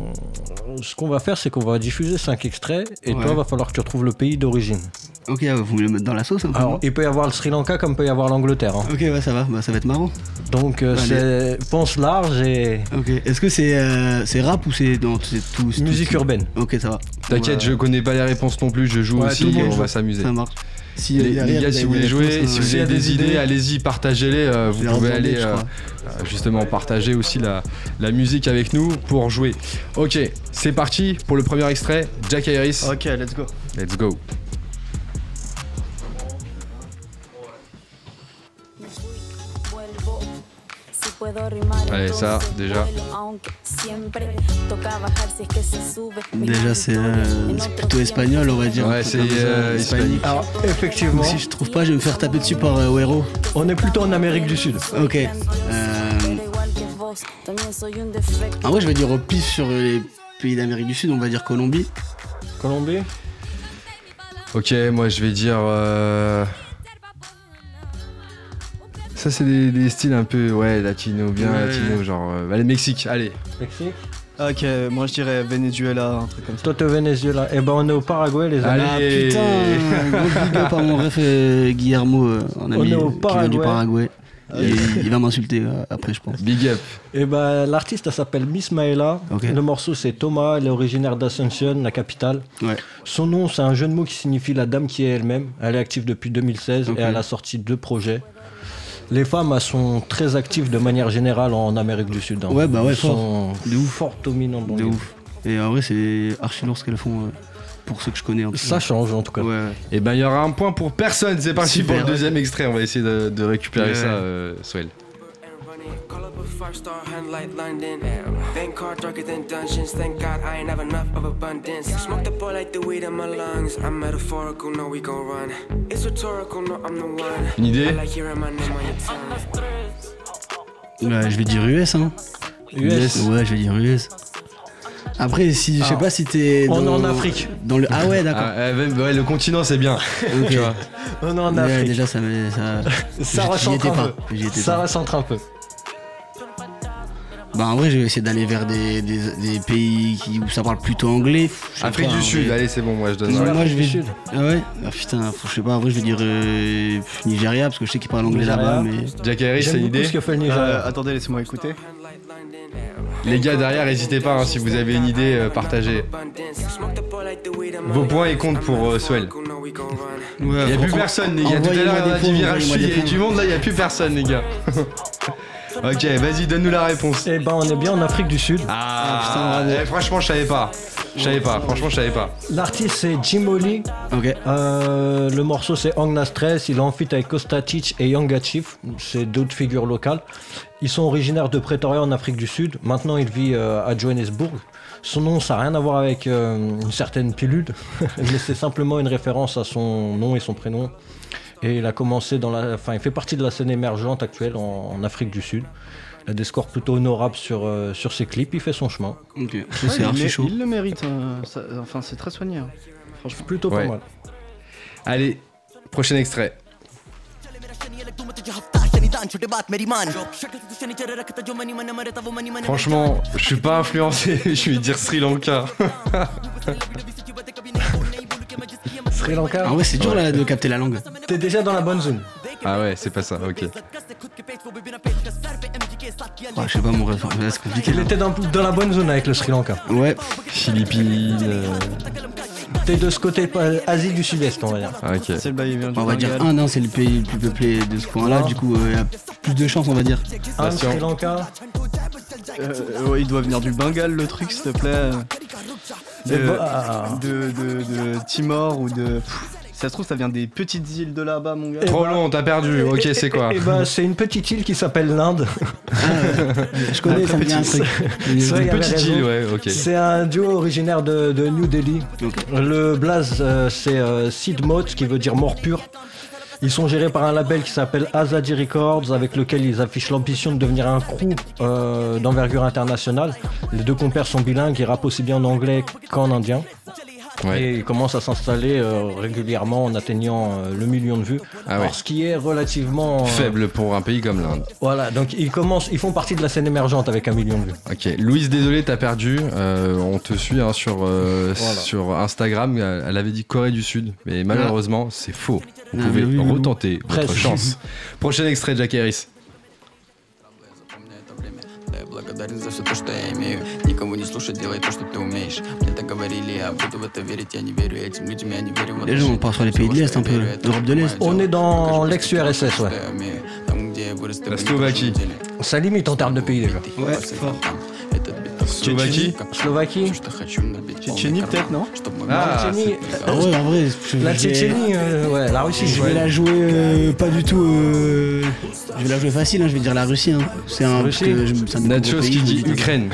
ce qu'on va faire, c'est qu'on va diffuser 5 extraits et Ouais. toi, va falloir que tu retrouves le pays d'origine. Ok, ouais, vous me le mettre dans la sauce un peu Alors, il peut y avoir le Sri Lanka comme il peut y avoir l'Angleterre. hein. Ok, ouais, ça va, bah, ça va être marrant. Donc, euh, c'est pense large et Ok, est-ce que c'est euh, c'est rap ou c'est. C'est tout. c'est musique tout- urbaine. Ok, ça va. T'inquiète, Ouais, je connais pas les réponses non plus, je joue Ouais, aussi le monde on joue. va s'amuser. Ça marche. Si Les, derrière, les gars, si vous voulez des jouer, réponses, si euh, vous avez des idées, allez-y, partagez-les. euh, vous pouvez aller je euh, crois. euh, justement partager aussi la, la musique avec nous pour jouer. Ok, c'est parti pour le premier extrait. Jack Harris, Ok, let's go. let's go. Allez, ça, déjà. Déjà, c'est euh, plutôt espagnol, on va dire. Ouais, c'est, euh, hispanique. Alors, effectivement, Si je trouve pas, je vais me faire taper dessus par euh, Wero. on est plutôt en Amérique du Sud. Ok. Euh, en vrai, je vais dire au pif sur les pays d'Amérique du Sud, on va dire Colombie. Colombie? Ok, moi je vais dire. Ça, c'est des, des styles un peu, ouais, latino, bien Ouais. latino, genre. euh, Allez, Mexique, allez. Mexique Ok, moi je dirais Venezuela, un truc comme ça. Toi, t'es au Venezuela. Eh ben, on est au Paraguay, les amis. Allez. Ah putain, gros big up à mon ref euh, Guillermo, euh, un On ami est au euh, qui vient du Paraguay. Paraguay. Et il va m'insulter après, je pense. Big up. Et ben, l'artiste, elle s'appelle Miss Maela. Le morceau, c'est Thomas. Elle est originaire d'Ascension, la capitale. Ouais. Son nom, c'est un jeu de mots qui signifie la dame qui est elle-même. Elle est active depuis 2016 Ok. et elle a sorti deux projets. Les femmes, elles sont très actives de manière générale en Amérique du Sud. hein. Ouais, bah ouais, Elles fort. sont De ouf. fort dominantes dans De le ouf. Et en vrai, c'est archi lourd ce qu'elles font euh, pour ceux que je connais. Tout cas. Ça change en tout cas. Ouais, ouais. Et ben, il y aura un point pour personne. C'est parti Super. pour le deuxième extrait. On va essayer de, de récupérer Ouais. ça, euh, Swell. Five star hand like London. Bank car darker than dungeons. Thank God I ain't have enough of abundance. Smoke the boy like the weed in my lungs. I'm metaphorical, no, we gon' run. It's rhetorical, no, I'm the one. Une idée? I like hearing my name on your tongue. Bah, je vais dire US, hein. US. Ouais, je vais dire US. Après, si, je sais Ah. pas si t'es. On est dans- en Afrique. Dans le... Ah ouais, d'accord. Ah, ouais, même- ouais, le continent c'est bien. Ok. tu vois. On est en Afrique. déjà, ça me. Ça, ça j'y recentre étais un pas. peu. J'y étais Ça pas. recentre un peu. Bah, en vrai, je vais essayer d'aller vers des, des, des pays qui, où ça parle plutôt anglais. Afrique du Sud, vrai. allez c'est bon, moi je donne. Ouais, moi je vais. Sud. Ah ouais Ah putain, faut- je sais pas, en vrai je vais dire euh, Nigeria parce que je sais qu'ils parlent anglais là-bas, mais. Jack Harris, c'est J'aime une beaucoup idée ce que fait le Euh, attendez, laissez-moi écouter. Les gars derrière, n'hésitez pas hein, si vous avez une idée, euh, partagez. Vos points ils comptent pour euh, Swell. Ouais, Il n'y a plus personne les gars, tout à l'heure on a dit virage il y points. du monde là, il n'y a plus personne les gars. Ok, vas-y, donne-nous la réponse. Eh ben, on est bien en Afrique du Sud. Ah, putain, bravo. eh, franchement, je savais pas. Je savais pas, franchement, je savais pas. L'artiste c'est Jim Oli. Ok. Euh, le morceau c'est Angna Stress. Il est en feat avec Kostatic et Yanga Chief. C'est d'autres figures locales. Ils sont originaires de Pretoria en Afrique du Sud. Maintenant, il vit euh, à Johannesburg. Son nom, ça n'a rien à voir avec euh, une certaine pilule, (laughs) mais c'est simplement une référence à son nom et son prénom. Et il a commencé dans la, enfin, il fait partie de la scène émergente actuelle en, en Afrique du Sud. Il a des scores plutôt honorables sur, euh, sur ses clips. Il fait son chemin. Ok. Ouais, c'est il, archi chaud. il le mérite. euh, ça- enfin, c'est très soigné. hein. Franchement. Plutôt Ouais. pas mal. Allez, prochain extrait. Franchement, je suis pas influencé, (laughs) je vais dire Sri Lanka. (laughs) Sri Lanka, Ah ouais, c'est dur là de capter la langue. t'es déjà dans la bonne zone. Ah ouais, c'est pas ça, ok. Je sais pas mon rêve, c'est compliqué. Il était dans, dans la bonne zone avec le Sri Lanka. Ouais, Philippines. euh, T'es de ce côté euh, Asie du Sud-Est, on va dire. ah, ok. C'est le bail vient du on va dire. Inde, hein, c'est le pays le plus peuplé de ce coin-là, du coup, il y a plus de chance, on va dire. Un Patient. Sri Lanka. Euh, ouais, il doit venir du Bengale le truc, s'il te plaît. De, Et de, de, de Timor ou de. Si ça se trouve, ça vient des petites îles de là-bas, mon gars. Trop long, t'as perdu. Ok, c'est quoi? Et bah, c'est une petite île qui s'appelle l'Inde. (laughs) Je connais, ça me dit un truc. C'est vrai, il y avait Petite île, ouais, ok. C'est un duo originaire de, de New Delhi. Le blaze, euh, c'est euh, Sid Mot, qui veut dire mort pur. Ils sont gérés par un label qui s'appelle Azadi Records, avec lequel ils affichent l'ambition de devenir un crew euh, d'envergure internationale. Les deux compères sont bilingues, ils rappent aussi bien en anglais qu'en indien. Ouais. Et ils commencent à s'installer euh, régulièrement en atteignant euh, le million de vues. Ah ouais. Alors, ce qui est relativement euh, Faible pour un pays comme l'Inde. Voilà, donc ils commencent, ils font partie de la scène émergente avec un million de vues. Ok, Louise, désolé, t'as perdu. On te suit hein, sur, Voilà. sur Instagram. Elle avait dit Corée du Sud, mais malheureusement, c'est faux. Vous Ah, pouvez mais oui, oui. retenter votre Presque. chance. Prochain extrait de Jack Harris. Да, я благодарен за все то, что я имею Никого не слушать, делай то, что ты умеешь Мне так говорили, я буду в это верить Я не верю этим людям, я не верю в Les gens, on part sur les pays de l'Est un peu, l'Europe de l'Est. On est dans l'ex-URSS, ouais. La Slovaquie. Ça limite en termes de pays déjà. Ouais, fort. Slovaquie Slovaquie, Tchétchénie, peut-être, non Ah, Ah ouais, en vrai, je, la je vais- Tchétchénie, euh, ouais, la Russie. Je vais la jouer euh, pas du tout. euh, je vais la jouer facile, hein, je vais dire la Russie. Hein. C'est un. parce Russie que je- c'est un des Nachos gros pays, qui dit Ukraine.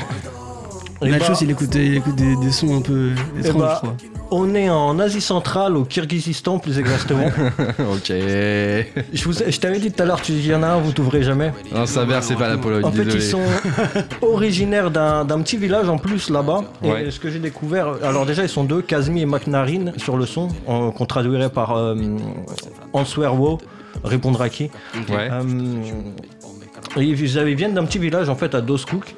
Eh Nachos, bah- il écoute, il écoute des, des sons un peu Eh étranges, bah, je crois. On est en Asie centrale, au Kyrgyzstan plus exactement. (laughs) ok. je vous ai- je t'avais dit tout à l'heure, tu- il y en a un, vous t'ouvrez jamais. Non, ça verse, c'est pas la Pologne, En fait, désolé. ils sont (laughs) originaires d'un petit village en plus là-bas. Ouais. Et ce que j'ai découvert, alors déjà, ils sont deux, Kazmi et McNarin sur le son, qu'on traduirait par euh, Answerwo, répondre à qui. Ouais. Euh, et ils, viennent d'un petit village en fait à Doskouk.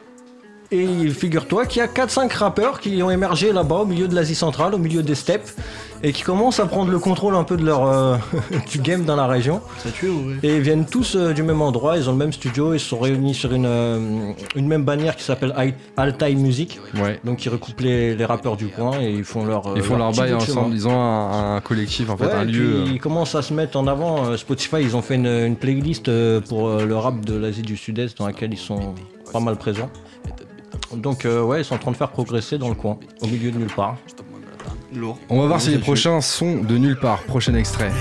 Et figure-toi qu'il y a 4-5 rappeurs qui ont émergé là-bas au milieu de l'Asie centrale, au milieu des steppes, et qui commencent à prendre le contrôle un peu de leur euh, (laughs) du game dans la région. Ça tue, ouais. Et ils viennent tous euh, du même endroit, ils ont le même studio, ils se sont réunis sur une, euh, une même bannière qui s'appelle Al- Altai Music. Ouais. Donc ils recoupent les, les rappeurs du coin et ils font leur. Ils font leur bail ensemble, ils ont un, un collectif, en fait, Ouais, un et lieu. puis ils commencent à se mettre en avant. euh, Spotify, ils ont fait une, une playlist euh, pour euh, le rap de l'Asie du Sud-Est dans laquelle ils sont pas mal présents. Donc euh, ouais, ils sont en train de faire progresser dans le coin, au milieu de nulle part. Lourd. On va voir si les prochains sont de nulle part. Prochain extrait.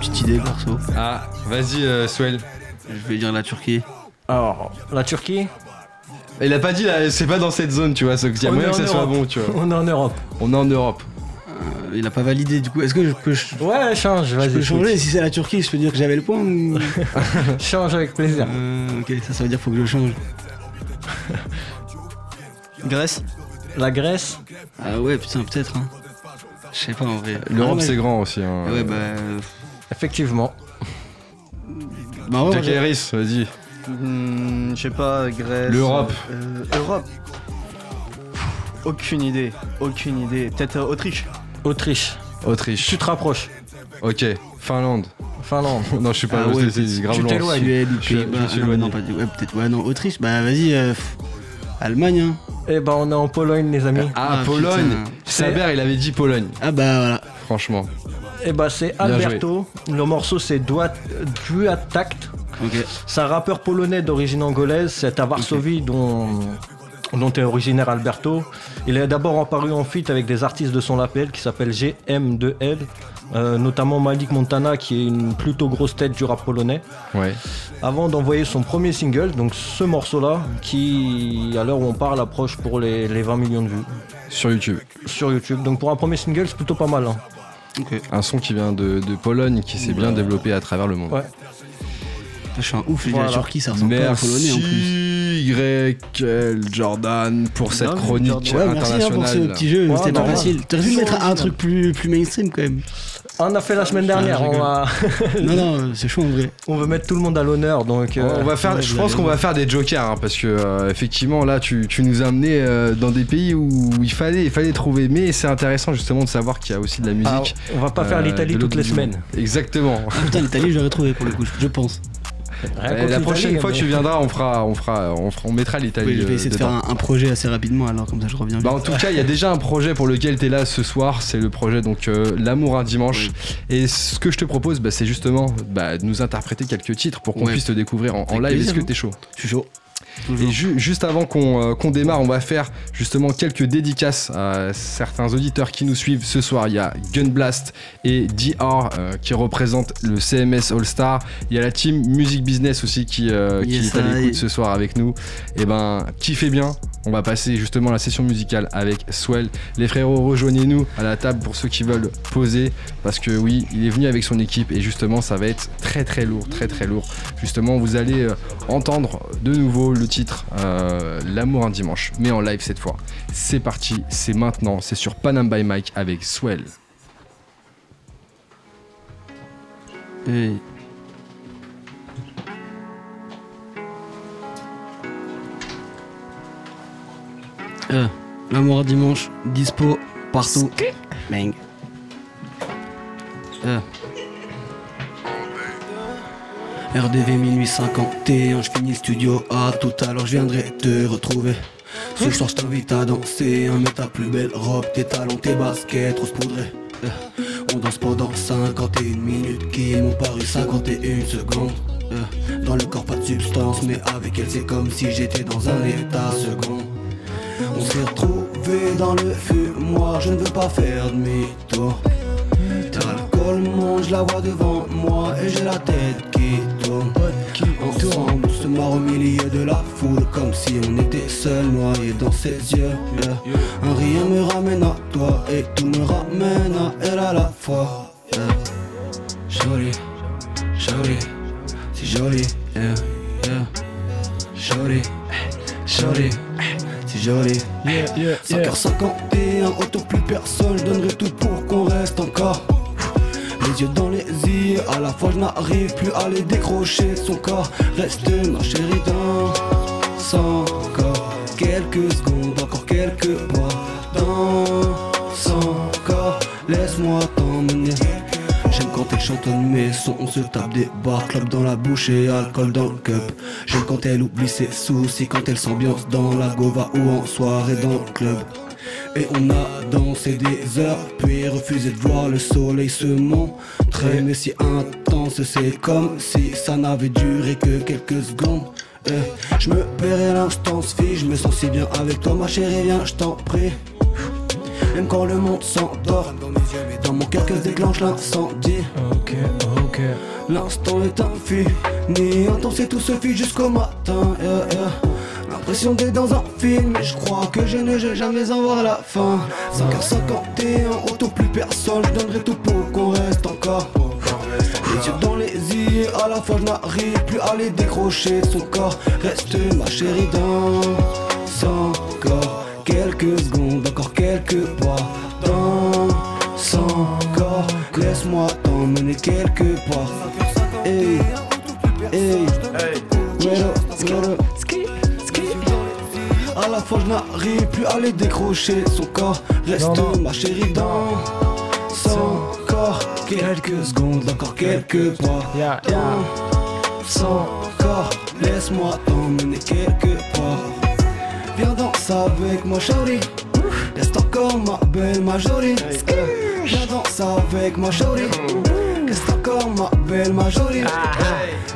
petite idée perso. Ah, vas-y, euh, Swell. Je vais dire la Turquie. Alors, la Turquie Il a pas dit, là, c'est pas dans cette zone, tu vois, il y a On moyen est que ça soit bon, tu vois. On est en Europe. On est en Europe. Euh, il a pas validé, du coup. Est-ce que je peux, je Ouais, change, peux vas-y. changer Si c'est la Turquie, je peux dire que j'avais le point ou... (laughs) Change avec plaisir. Euh, ok, ça, ça veut dire faut que je change. (laughs) Grèce La Grèce Ah ouais, putain, peut-être. Hein. Je sais pas en vrai. L'Europe, Ah ouais. c'est grand aussi. Hein. Ah Ouais, bah. Effectivement. Bah ouais, Harris, vas-y. Hmm, Je sais pas, Grèce. L'Europe. euh, Europe. Aucune idée, aucune idée. Peut-être euh, Autriche. Autriche. Autriche. Tu te rapproches. Ok. Finlande. Finlande. (laughs) non, je suis pas. Ah ouais, c'est- grave tu loin. t'éloignes. Je suis- Pays-Bas. je suis Ah non, pas du- Ouais, peut-être. Ouais, non, Autriche. Bah vas-y. euh, Allemagne, hein. Eh ben, on est en Pologne, les amis. Ah, Ah, Pologne. putain. Saber, il avait dit Pologne. Ah bah voilà. Franchement. Eh ben, c'est. Alberto. Le morceau, c'est Dua Dua Tact. Ok. C'est un rappeur polonais d'origine angolaise. C'est à Varsovie dont, dont est originaire Alberto. Il est d'abord apparu en feat avec des artistes de son label qui s'appelle GM2L. euh, notamment Malik Montana qui est une plutôt grosse tête du rap polonais. Ouais. Avant d'envoyer son premier single, donc ce morceau-là, qui à l'heure où on parle approche pour les, les 20 millions de vues Sur YouTube. sur YouTube. Donc pour un premier single, c'est plutôt pas mal. hein. Un son qui vient de, de Pologne, qui s'est bien développé à travers le monde. Ouais. Je suis un ouf, j'ai Voilà. la Turquie, ça ressemble pas au polonais en plus. Merci YL Jordan pour cette Non, chronique. Ouais, merci hein, pour ce internationale. petit jeu, Ouais, c'était pas facile. T'aurais dû Toujours mettre un truc plus, plus mainstream quand même. On a fait la semaine dernière. on, va- (laughs) non, non, c'est chaud en vrai. on veut mettre tout le monde à l'honneur. Donc euh, on va faire, ouais, je pense qu'on va faire des jokers hein, parce que euh, effectivement là tu, tu nous as amené euh, dans des pays où il fallait, il fallait trouver mais c'est intéressant justement de savoir qu'il y a aussi de la musique. ah, on va pas faire l'Italie toutes les semaines. Exactement. Ah putain, l'Italie, je l'aurais trouvé pour le coup, je pense. Rien la prochaine fois mais- que tu viendras, on fera, on fera, on, fera- on mettra l'Italie. Oui, je vais euh, essayer de faire un, un projet assez rapidement alors, comme ça je reviens. Bah, en tout cas, il y a déjà un projet pour lequel tu es là ce soir. C'est le projet donc euh, L'amour un dimanche. Et ce que je te propose, bah, c'est justement bah, de nous interpréter quelques titres pour qu'on Ouais. puisse te découvrir en, en live. Est-ce que t'es chaud? Je suis chaud. Et ju- juste avant qu'on euh, qu'on démarre, on va faire justement quelques dédicaces à certains auditeurs qui nous suivent ce soir. Il y a Gunblast et DR euh, qui représentent le CMS All Star. Il y a la team Music Business aussi qui, euh, qui est à l'écoute ce soir avec nous. Et ben, kiffez bien. On va passer justement la session musicale avec Swell. Les frérots, rejoignez-nous à la table pour ceux qui veulent poser. Parce que oui, il est venu avec son équipe et justement, ça va être très très lourd, très très lourd. Justement, vous allez entendre de nouveau le titre euh, L'amour un dimanche, mais en live cette fois. C'est parti, c'est maintenant, c'est sur Panam by Mike avec Swell. Hey. Euh, L'amour à dimanche, dispo partout. Bang. Euh. RDV minuit 51, je finis studio à tout à l'heure, je viendrai te retrouver. Ce soir je t'invite à danser, hein, mets ta plus belle robe, tes talons, tes baskets, rose poudrée. On danse pendant 51 minutes qui m'ont paru 51 secondes. Dans le corps pas de substance, mais avec elle c'est comme si j'étais dans un état second. On s'est retrouvés dans le fumoir, je ne veux pas faire demi-tour. L'alcool monte, je la vois devant moi et j'ai la tête qui tourne. Ensemble, on se marre au milieu de la foule comme si on était seul noyé dans ses yeux. Yeah. Un rien me ramène à toi et tout me ramène à elle à la fois. Yeah. Jolie, jolie, c'est joli. Yeah, yeah. Jolie, jolie, c'est joli. 5h51, autour plus personne, je je n'arrive plus à les décrocher. Son corps reste ma chérie dans encore quelques secondes, encore quelques mois dans son corps. Laisse-moi t'emmener. J'aime quand elle chantonne mes sons, on se tape des barres, club dans la bouche et alcool dans le cup. J'aime quand elle oublie ses soucis, quand elle s'ambiance dans la gova ou en soirée dans le club. Et on a dansé des heures, puis refusé de voir le soleil se montrer. Mais si intense, c'est comme si ça n'avait duré que quelques secondes. Eh, je me paierai l'instant fille, je me sens si bien avec toi, ma chérie, viens, je t'en prie. Même quand le monde s'endort, dans mon cœur que se déclenche l'incendie. Ok, ok. L'instant est infini, un temps c'est tout se fit jusqu'au matin. yeah, yeah. L'impression d'être dans un film, mais je crois que je ne vais jamais en voir la fin. 5h51, auto plus personne, je donnerai tout pour qu'on reste encore. Les yeux dans les yeux, à la fois je n'arrive plus à les décrocher de son corps. Reste ma chérie dans encore quelques secondes, encore quelques pas dans encore. Laisse-moi t'emmener quelque part. Hey, hey, wedo. À la fois je n'arrive plus à les décrocher. Son corps reste Non, non. ma chérie dans Encore quelques secondes, encore quelques pas Ya, ya. Sans corps, laisse-moi t'emmener quelque part Viens danser avec moi chérie. Reste encore ma belle majorité Viens danser avec moi chérie. Reste encore ma belle majorité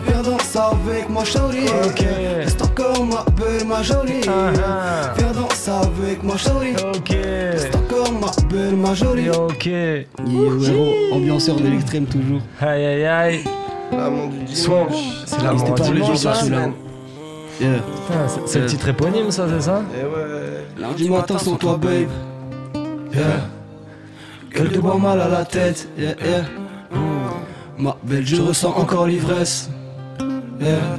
Viens danser avec moi chérie Ok. Reste encore ma belle majorité Ah, Viens danser avec moi chérie ah. Ok. Reste encore ma belle majorité Ok. Yo, héros, ambianceur de l'extrême toujours. Aïe aïe aïe. L'amour du dimanche. Soit. C'est la N'hésitez mort pas à du dimanche. Yeah. C'est- le titre éponyme, ça, c'est ça? Et ouais. Lundi matin sans toi babe Yeah Gueule de bois mal à la tête Yeah yeah Ma belle je ressens encore l'ivresse Yeah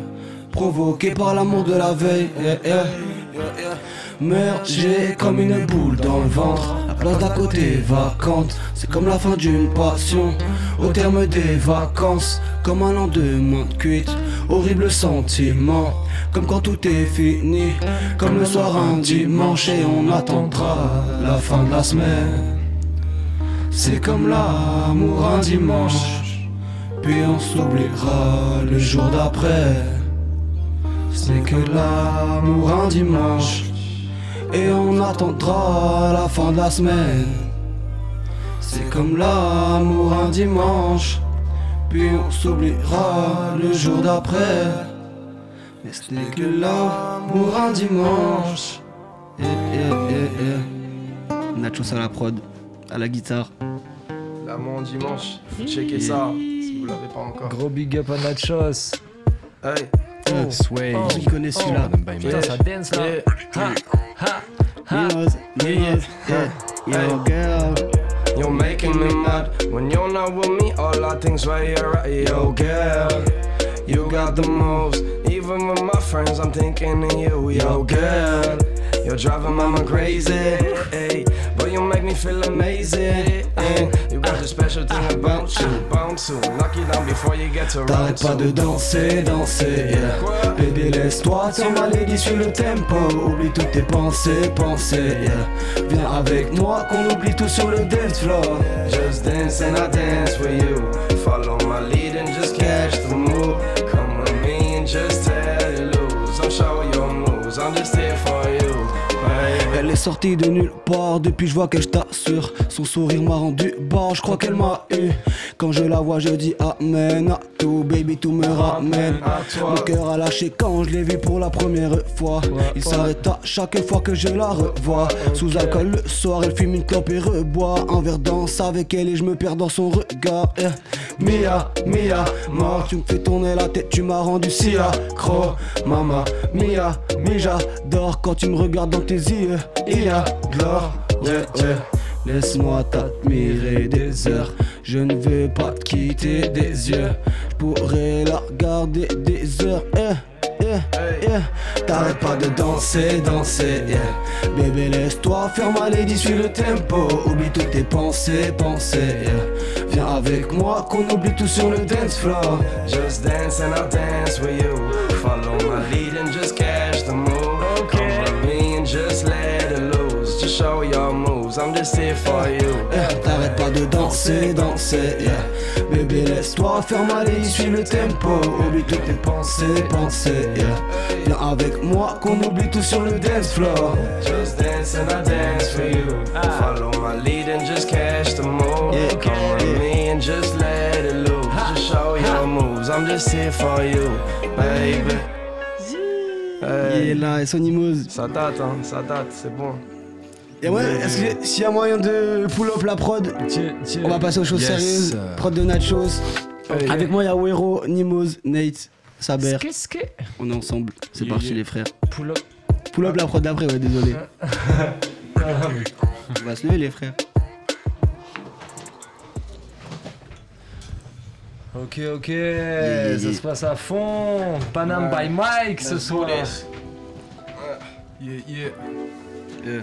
Provoqué par l'amour de la veille yeah Merde j'ai comme une boule dans le ventre. La place d'à côté vacante. C'est comme la fin d'une passion. Au terme des vacances Comme un lendemain de cuite. Horrible sentiment Comme quand tout est fini. Comme le soir un dimanche Et on attendra la fin de la semaine. C'est comme l'amour un dimanche Puis on s'oubliera le jour d'après C'est que l'amour un dimanche et on attendra la fin de la semaine. C'est comme l'amour un dimanche, puis on s'oubliera le jour d'après. Mais ce n'est que l'amour un dimanche. Eh, eh, eh, eh. Nachos à la prod, à la guitare. L'amour dimanche. Faut checker ça vous l'avez pas encore. Gros big up à Nachos. Hey. Oh. Sway. Oh. Qui connaît oh. celui-là Panam Putain, Mike. ça dance là. Yeah. Ha, ha, ha. Mimos, mimos, yeah. Yo, girl. You're making me mad when you're not with me. All I think's where you're at, yo, girl. You got the moves, even with my friends. I'm thinking of you, yo, girl. You're driving mama crazy, hey, but you make me feel amazing. Hey. You got the special thing about you, bound to knock you down before you get to T'arrêtes pas de danser, danser, yeah. Bébé, laisse-toi t'emballer, dis sur le tempo. Oublie toutes tes pensées, pensées, yeah. Viens avec moi, qu'on oublie tout sur le dance floor. Just dance and I dance with you. Follow est sortie de nulle part. Depuis je vois qu'elle je t'assure. Son sourire m'a rendu bas, je crois qu'elle m'a eu. Quand je la vois je dis amen à tout. Baby tout me ramène. Mon cœur a lâché quand je l'ai vue pour la première fois. Il s'arrête à chaque fois que je la revois. Sous alcool le soir elle fume une clope et reboit. Un verre danse avec elle et je me perds dans son regard. Eh, Mia, Mia, mort. Tu me fais tourner la tête Tu m'as rendu si accro. Mama, Mia, mais j'adore quand tu me regardes dans tes yeux Il y a l'or, ouais, ouais Laisse-moi t'admirer des heures Je ne veux pas te quitter des yeux Je pourrais la regarder des heures eh, eh, eh. T'arrêtes pas de danser, danser yeah. Bébé laisse-toi faire ma lady, suis le tempo Oublie toutes tes pensées, pensées yeah. Viens avec moi qu'on oublie tout sur le dance floor Just dance and I'll dance with you. Show your moves. I'm just here for you. Eh, T'arrêtes pas de danser, danser, yeah. Bébé laisse-toi faire ma lady, suis le tempo Oublie toutes tes pensées, pensées, yeah. Viens avec moi qu'on oublie tout sur le dance floor Just dance and I dance for you. Follow my lead and just catch the move. Yeah. Come with me and just let it loose. Just show your moves. I'm just here for you, baby. Il est Hey. là, et son imose. Ça date, hein, ça date, c'est bon. Et ouais, est-ce que s'il y a moyen de pull up la prod, on va passer aux choses Yes. sérieuses. Prod de Nachos. Allez. Avec moi, il y a Wero, Nimoz, Nate, Saber. Qu'est-ce que On est ensemble. C'est Yeah, parti, yeah. les frères. Pull up. Pull up la prod d'après, ouais, désolé. On va se lever, les frères. Ok, ok, yeah. ça se passe à fond. Panam by Mike ce soir. Yeah, yeah. Yeah.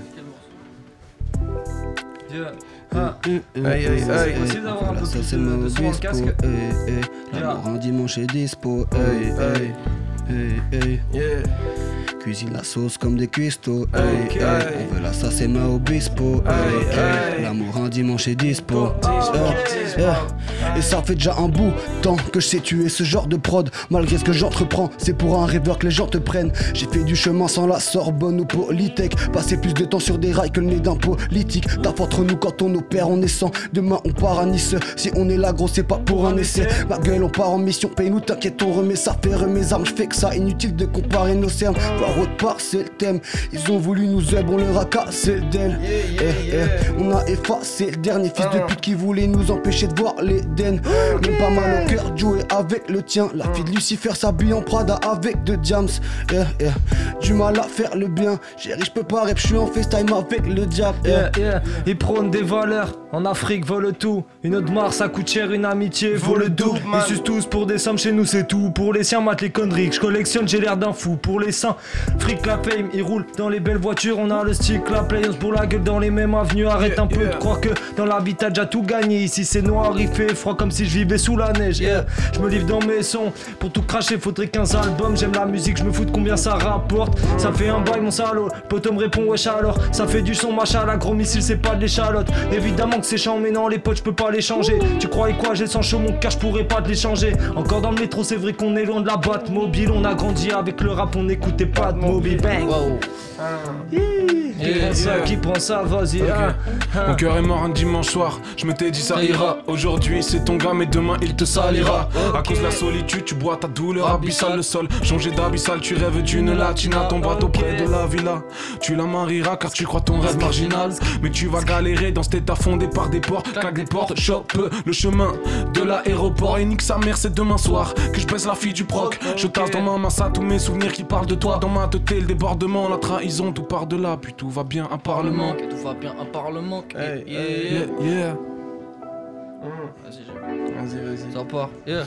Ah. Aïe, aïe, aïe. Possible d'avoir un peu plus de- son dans le casque Hey, hey. Yeah. L'amour en dimanche est dispo. Hey. Cuisine la sauce comme des cuistots. Hey, Ok. hey. On veut la sauce et ma obispo. Hey, hey. L'amour en dimanche est dispo. Yeah, yeah. Et ça fait déjà un bout temps que je sais tuer ce genre de prod. Malgré ce que j'entreprends, c'est pour un rêveur que les gens te prennent. J'ai fait du chemin sans la Sorbonne ou Polytech. Passer plus de temps sur des rails que le nez d'un politique. Taf entre nous quand on opère, on est sans. Demain on part à Nice. Si on est là, gros, c'est pas pour un essai. Ma gueule, on part en mission. Paye-nous, t'inquiète, on remet ça. Faire mes armes, je fais que ça. Inutile de comparer nos cernes. Voir autre part, c'est le thème. Ils ont voulu nous zeb, on leur a cassé le den. Eh, eh, On a effacé le dernier fils de pute qui voulait nous empêcher de voir l'Eden. Même pas mal au cœur jouer avec le tien. La fille de Lucifer s'habille en Prada avec de diams. Eh, eh. Du mal à faire le bien. Chérie, je peux pas rap, je suis en FaceTime avec le diable. Eh. Yeah, yeah. Ils prônent des valeurs. En Afrique, vole tout. Une autre marque, ça coûte cher. Une amitié vaut le double. Ils sucent tous pour des sommes chez nous, c'est tout. Pour les siens, mate les conneries. que Je collectionne, j'ai l'air d'un fou. Pour les saints, fric la fame. Ils roulent dans les belles voitures. On a le stick, la play. On se bourre la gueule dans les mêmes avenues. Arrête un peu de croire que dans l'habitat, déjà tout gagné. Ici, c'est noir, il fait froid comme si je vivais sous la neige. Yeah. Je me livre dans mes sons. Pour tout cracher, faudrait 15 albums. J'aime la musique, je me fous de combien ça rapporte. Ça fait un bail, mon salaud. Poto me répond, wesh alors. Ça fait du son, machin, la gros missile, c'est pas de l'échalote. Évidemment que c'est chiant, mais non, les potes, je peux pas les changer. Tu croyais quoi, j'ai le sang chaud, mon cœur, je pourrais pas te les changer. Encore dans le métro, c'est vrai qu'on est loin de la boîte mobile. On a grandi avec le rap, on n'écoutait pas de mobile. Bang! Qui ça, qui prend ça, vas-y. hein. Mon cœur est mort un dimanche soir, je me t'ai dit ça ira. Aujourd'hui c'est ton gars, mais demain il te salira. À cause de la solitude, tu bois ta douleur abyssale. Le sol changé d'abyssal, tu rêves d'une latina. Ton bateau près de la villa, tu la marieras car tu crois ton rêve marginal. Mais tu vas galérer dans cet état fondé par des portes. Claque des portes, chope le chemin de l'aéroport. Et nique sa mère, c'est demain soir que je baisse la fille du proc. Je tasse dans ma massa tous mes souvenirs qui parlent de toi. Dans ma tête, le débordement, la trahison, tout part de là. Puis tout va bien, un parlement. Tout va bien, un parlement. Hey, Yeah, yeah. yeah, yeah. Vas-y, j'ai- Vas-y, vas-y. Ça part. Yeah.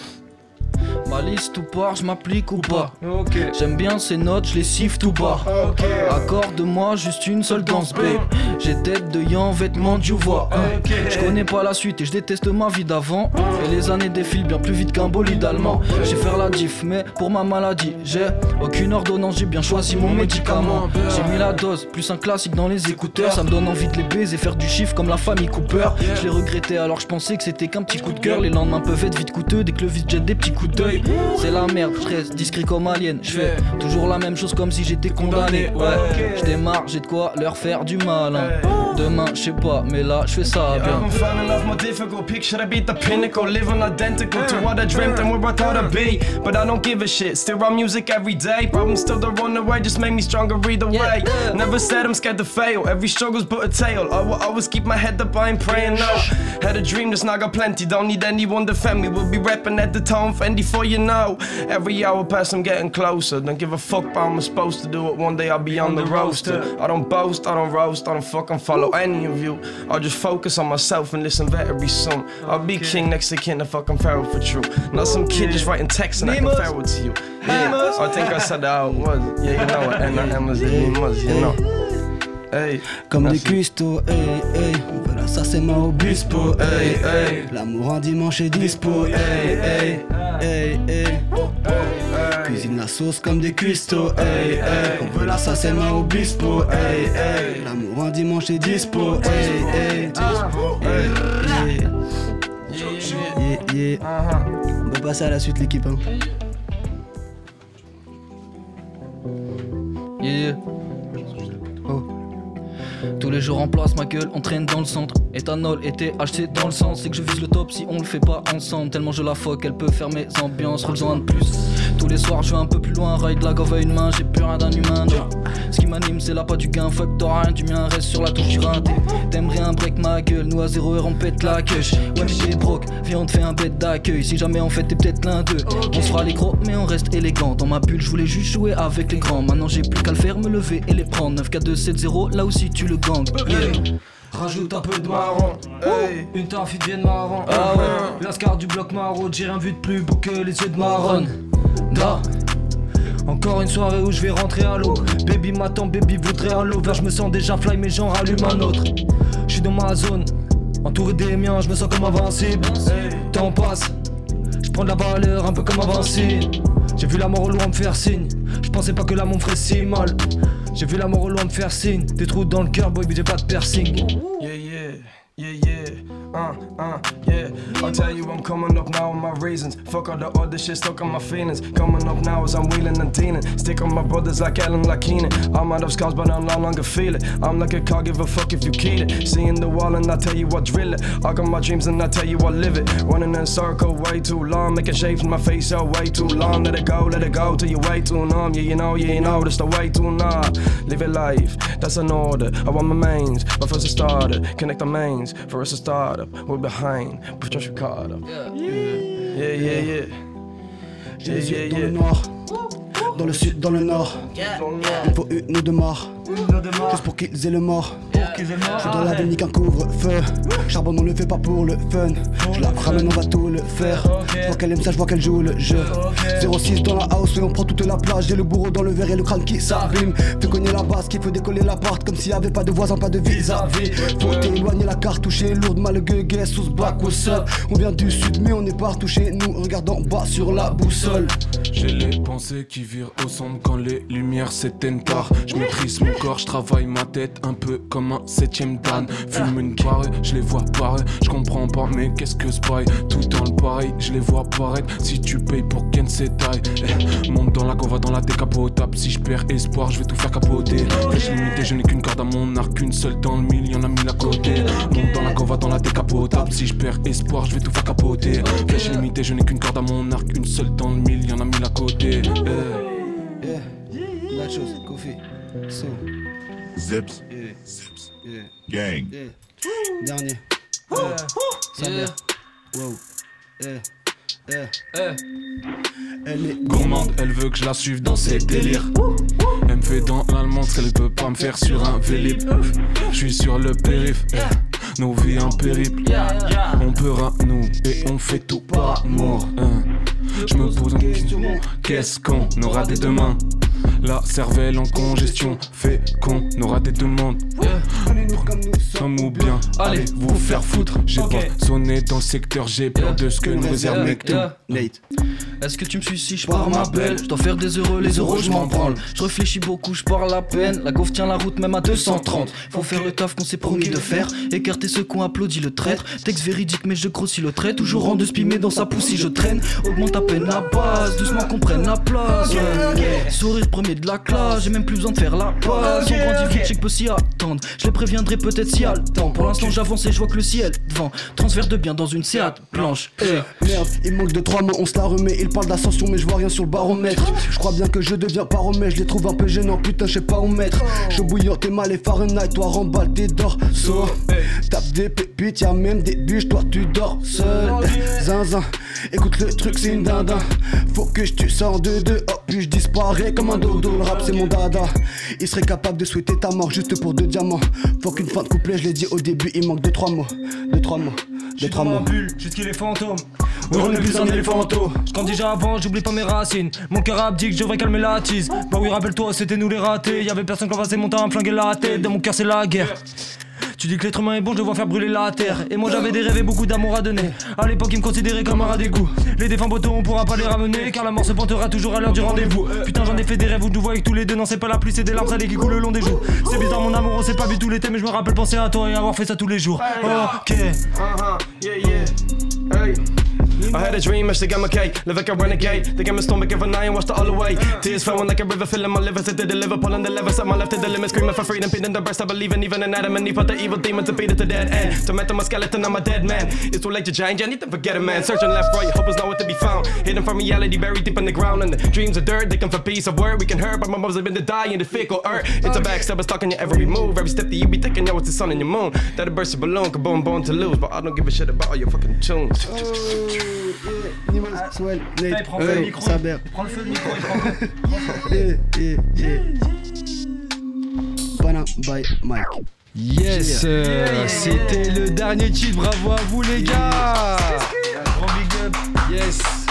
Ma liste ou part, je m'applique ou pas. J'aime bien ces notes, je les siffle tout bas. Ok. Accorde-moi juste une seule danse, babe. J'ai tête de yan, vêtements du voix. Ok. Je connais pas la suite et je déteste ma vie d'avant. Et les années défilent bien plus vite qu'un bolide allemand. J'ai faire la diff, mais pour ma maladie, j'ai aucune ordonnance, j'ai bien choisi mon médicament. J'ai mis la dose, plus un classique dans les écouteurs. Ça me donne envie de les baiser, faire du chiffre comme la famille Cooper. Je l'ai regretté alors je pensais que c'était qu'un petit coup de cœur. Les lendemains peuvent être vite coûteux dès que le vide jette des petits coups d'œil. C'est la merde, je reste discret comme alien. Je fais toujours la même chose comme si j'étais condamné. Ouais, je démarre, j'ai de quoi leur faire du mal. hein. Demain, je sais pas, mais là, je fais ça bien. I'm falling off my difficult picture to be the pinnacle, living identical to what I dreamt and where I thought I'd be. But I don't give a shit, still write music every day. Problems still don't run away, just make me stronger either way. Never said I'm scared to fail, every struggle's but a tale. I will always keep my head up, I ain't praying no. Had a dream, just now got plenty, don't need anyone to defend me. We'll be rapping at the tone, Fendi for you know. Every hour pass, I'm getting closer. Don't give a fuck about I'm supposed to do it. One day I'll be on the roaster. I don't boast, I don't roast, I don't fucking follow any of you. I'll just focus on myself and listen very soon. I'll be king next to king I can feral for true. Not some kid just writing text and I can feral to you. Yeah, I think I said that how it was. Yeah, you know what N.I.M. was, it was, you know. Hey, Comme des cuistots, hey, hey. Sauce et ma obispo, hey, hey. L'amour en dimanche est dispo, hey, hey, hey, hey. Cuisine la sauce comme des cuistots, hey, hey. On veut la sauce et ma obispo, hey, hey. L'amour en dimanche est dispo, hey, hey. Hey. Yeah, yeah. On va passer à la suite, l'équipe. Hein. Yeah. Tous les jours en place, ma gueule entraîne dans le centre. Éthanol était acheté dans le sens. C'est que je vise le top si on le fait pas ensemble. Tellement je la foque, elle peut faire mes ambiances. Besoin de plus. Tous les soirs, je vais un peu plus loin. Ride la gove à une main, j'ai plus rien d'un humain. Ce qui m'anime, c'est la pas du gain. Fuck, t'auras rien du mien, reste sur la touche du. T'aimes rien, break ma gueule. Nous à zéro heure, on pète la queue. Ouais, mais t'es broke, viens, on te fait un bête d'accueil. Si jamais en fait, t'es peut-être l'un d'eux. On se fera les gros, mais on reste élégant. Dans ma bulle, je voulais juste jouer avec les grands. Maintenant, j'ai plus qu'à le faire, me lever et les prendre. 9 4 2 7 0 là aussi tu le gang. Rajoute un peu de marron, hey. Une taf ils deviennent marrant. Ah ouais. L'ascar du bloc marron, j'ai rien vu de plus beau que les yeux de marron. Encore une soirée où je vais rentrer à l'eau. Baby m'attend, baby voudrait un lover. Je me sens déjà fly, mais j'en rallume un autre. Je dans ma zone, entouré des miens, je me sens comme invincible. Temps passe, je prends de la valeur un peu comme avancé. J'ai vu la mort au loin me faire signe. Je pensais pas que l'amour me ferait si mal. J'ai vu la mort au loin me faire signe. Des trous dans le cœur, boy, mais j'ai pas de piercing. Yeah, yeah, yeah, yeah. Uh, yeah. I'll tell you, I'm coming up now with my reasons. Fuck all the other shit stuck on my feelings. Coming up now as I'm wheeling and dealing. Stick on my brothers like Ellen, like Keenan. I'm out of scars, but I'm no longer feel it. I'm like a car, give a fuck if you keep it. Seeing the wall and I tell you what drill it. I got my dreams and I tell you I live it. Running in a circle way too long. Making shapes in my face out way too long. Let it go, let it go till you way too numb. Yeah, you know, yeah, you know, that's the way too numb. Live it life, that's an order. I want my mains, but first I started. Connect the mains, for us to start up. We're behind, but just caught up. Yeah, yeah, yeah, yeah. J'ai les yeux dans le noir, dans le sud, dans le nord. Il faut une ou deux morts, juste pour qu'ils aient le mort? Je suis dans la ville, nique un couvre-feu. Charbon, on le fait pas pour le fun. Je la ramène, on va tout le faire. Je vois qu'elle aime ça, je vois qu'elle joue le jeu. 06 dans la house, et on prend toute la plage. J'ai le bourreau dans le verre et le crâne qui s'abîme. Fais cogner la basse, qui peut décoller l'appart. Comme s'il y avait pas de voisin, pas de vis-à-vis. Faut éloigner la cartouche lourde, mal gueuguet, sous back, what's up. On vient du sud, mais on est partout chez nous. Regarde en bas sur la boussole. J'ai les pensées qui virent au sombre quand les lumières s'éteignent tard. Je maîtrise mon corps, je travaille ma tête un peu comme un septième dan. Fume une parée, je les vois pareil. Je comprends pas, mais qu'est-ce que c'est pareil Tout dans le pareil, je les vois paraître. Si tu payes pour Ken c'est taille. Eh, monte dans la va dans la décapotable. Si je perds espoir, je vais tout faire capoter. Flèche limitée, je n'ai qu'une corde à mon arc, qu'une seule dans le mille, y'en a mille à côté. Monte dans la va dans la décapotable. Si je perds espoir, je vais tout faire capoter. Flèche limitée, je n'ai qu'une corde à mon arc, une seule dans le mille, y'en a mille à côté. Eh. Yeah, nachos, coffee, so. Zips. Yeah. Yeah. Gang. Yeah. Dernier. Yeah. Wow. Yeah. Yeah. Elle est Gourmande, elle veut que je la suive dans ses délires. Elle me fait dans l'allemand ce qu'elle peut pas me faire sur un vélib. Je suis sur le périph', eh. nos vies un périple. On peut nous et on fait tout par amour. hein. Je me pose une question, qu'est-ce qu'on aura des demain? La cervelle en congestion fait qu'on aura des demandes. Comme ou bien, allez vous faire foutre. J'ai pas sonné dans le secteur, j'ai peur de ce que nous réserve. Nate. Est-ce que tu me suis si je pars ma belle? Je dois faire des euros, les euros je m'en branle. Je réfléchis beaucoup, je pars la peine. La gaufre tient la route même à 230 Faut faire le taf qu'on s'est promis de faire. Écarter ceux qu'on applaudit le traître. Texte véridique mais je grossis le trait. Toujours en deux spimé dans sa pousse si je traîne. Augmente à peine la base, doucement qu'on prenne la place. Ouais. Sourire premier de la classe, j'ai même plus besoin de faire la passe. On grandit vite, peut s'y attendre. Je les préviendrai peut-être si y a le temps. Pour l'instant j'avance et je vois que le ciel devant Transfert de bien dans une Seat blanche. Eh. Merde, il manque de trois mots, on se la remet. Il parle d'ascension, mais je vois rien sur le baromètre. Je crois bien que je deviens paromètre, je les trouve un peu gênants, putain, je sais pas où mettre. Je bouillant, t'es mal et Fahrenheit, toi remballe tes dorsaux. Tape des pépites, y'a même des bûches, toi tu dors seul. Zinzin, écoute le truc, c'est une dindin. Faut que je tue ça en deux deux, hop, puis je disparais comme un dodo. Le rap, c'est mon dada. Il serait capable de souhaiter ta mort juste pour deux diamants. Faut qu'une fin de couplet, je l'ai dit au début, il manque de trois mots. De trois mots. De trois mots. bulle, jusqu'il est fantôme. Oui, on est plus un éléphanto. Quand déjà avant, j'oublie pas mes racines. Mon cœur abdique, je devrais calmer la tise. Bah oui, rappelle-toi, c'était nous les ratés. Y'avait personne qui passait mon temps à me flinguer la tête. Dans mon cœur, c'est la guerre. Tu dis que l'être humain est bon, je le vois faire brûler la terre. Et moi j'avais des rêves et beaucoup d'amour à donner. À l'époque, ils me considéraient comme un rat d'égout. Les défunts poteaux, on pourra pas les ramener. Car la mort se pointera toujours à l'heure du rendez-vous. Putain, j'en ai fait des rêves où je nous vois avec tous les deux. Non, c'est pas la pluie, c'est des larmes salées qui coulent le long des joues. C'est bizarre, mon amour, on s'est pas vu tout l'été. Mais je me rappelle penser à toi et avoir fait ça tous les jours. Ok. Yeah, yeah. Hey. I had a dream, I should get my cake. Live like a renegade. They gave me stomach every night and watched the all away. Tears flowing like a river, filling my liver. Said to deliver, pulling the lever. Set my left to the limit, screaming for freedom. Pinning the breast, I believe in even an Adam and Eve. Put the evil demons to beat it to dead end. Tormenting my skeleton, I'm a dead man. It's too late to change I need to forget it, man. Searching left, right, hope is nowhere to be found. Hidden from reality, buried deep in the ground. And the dreams of dirt, they come for peace of word. We can hurt, but my mothers have been to die in the fickle earth. It's a backstab, stuck in your every move. Every step that you be taking, yo, it's the sun and your moon. That a burst of balloon, kaboom, born to lose. But I don't give a shit about all your fucking tunes. Oh. Nîmes, Swell, il Nate, prend le euh, micro. Saber. Il prend le feu le micro, il prend le Yeah, yeah, yeah. Panam by Mike. Yes, euh, Yeah. c'était le dernier titre. Bravo à vous les gars. Gros big up. Yes.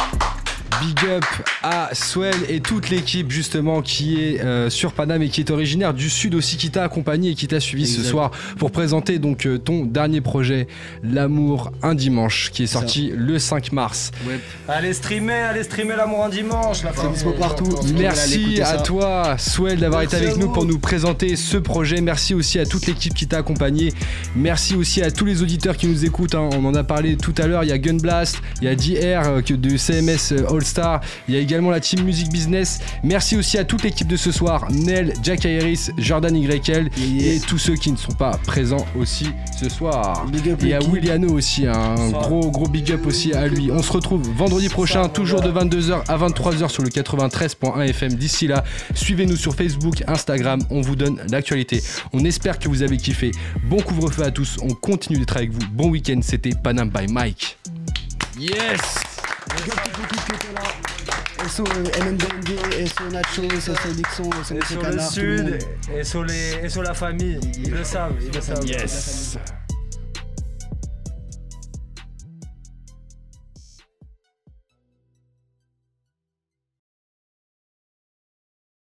Big up à Swell et toute l'équipe justement qui est euh, sur Paname et qui est originaire du sud aussi qui t'a accompagné et qui t'a suivi ce soir pour présenter donc euh, ton dernier projet L'amour un dimanche qui est sorti le 5 mars. Allez streamer, allez streamer l'amour un dimanche. La C'est dispo partout. Merci à toi, Swell, d'avoir été avec nous pour nous présenter ce projet. Merci aussi à toute l'équipe qui t'a accompagné. Merci aussi à tous les auditeurs qui nous écoutent. hein. On en a parlé tout à l'heure. Il y a Gunblast, il y a JR euh, que- de CMS euh, All Il y a également la team Music Business. Merci aussi à toute l'équipe de ce soir Nel, Jack Iris, Jordan YL et tous ceux qui ne sont pas présents aussi ce soir. Et à. Williano aussi, hein. un gros gros big up aussi à lui. On se retrouve vendredi prochain, toujours de 22h à 23h sur le 93.1 FM. D'ici là, suivez-nous sur Facebook, Instagram, on vous donne l'actualité. On espère que vous avez kiffé. Bon couvre-feu à tous, on continue d'être avec vous. Bon week-end, c'était Panam by Mike. Yes Big up toute l'équipe qui était là. SO euh, MNBND, SO Nacho, SO Dixon, SO Et sur le sud, et sur, les, et sur la famille. Ils le savent, ils le savent. Yes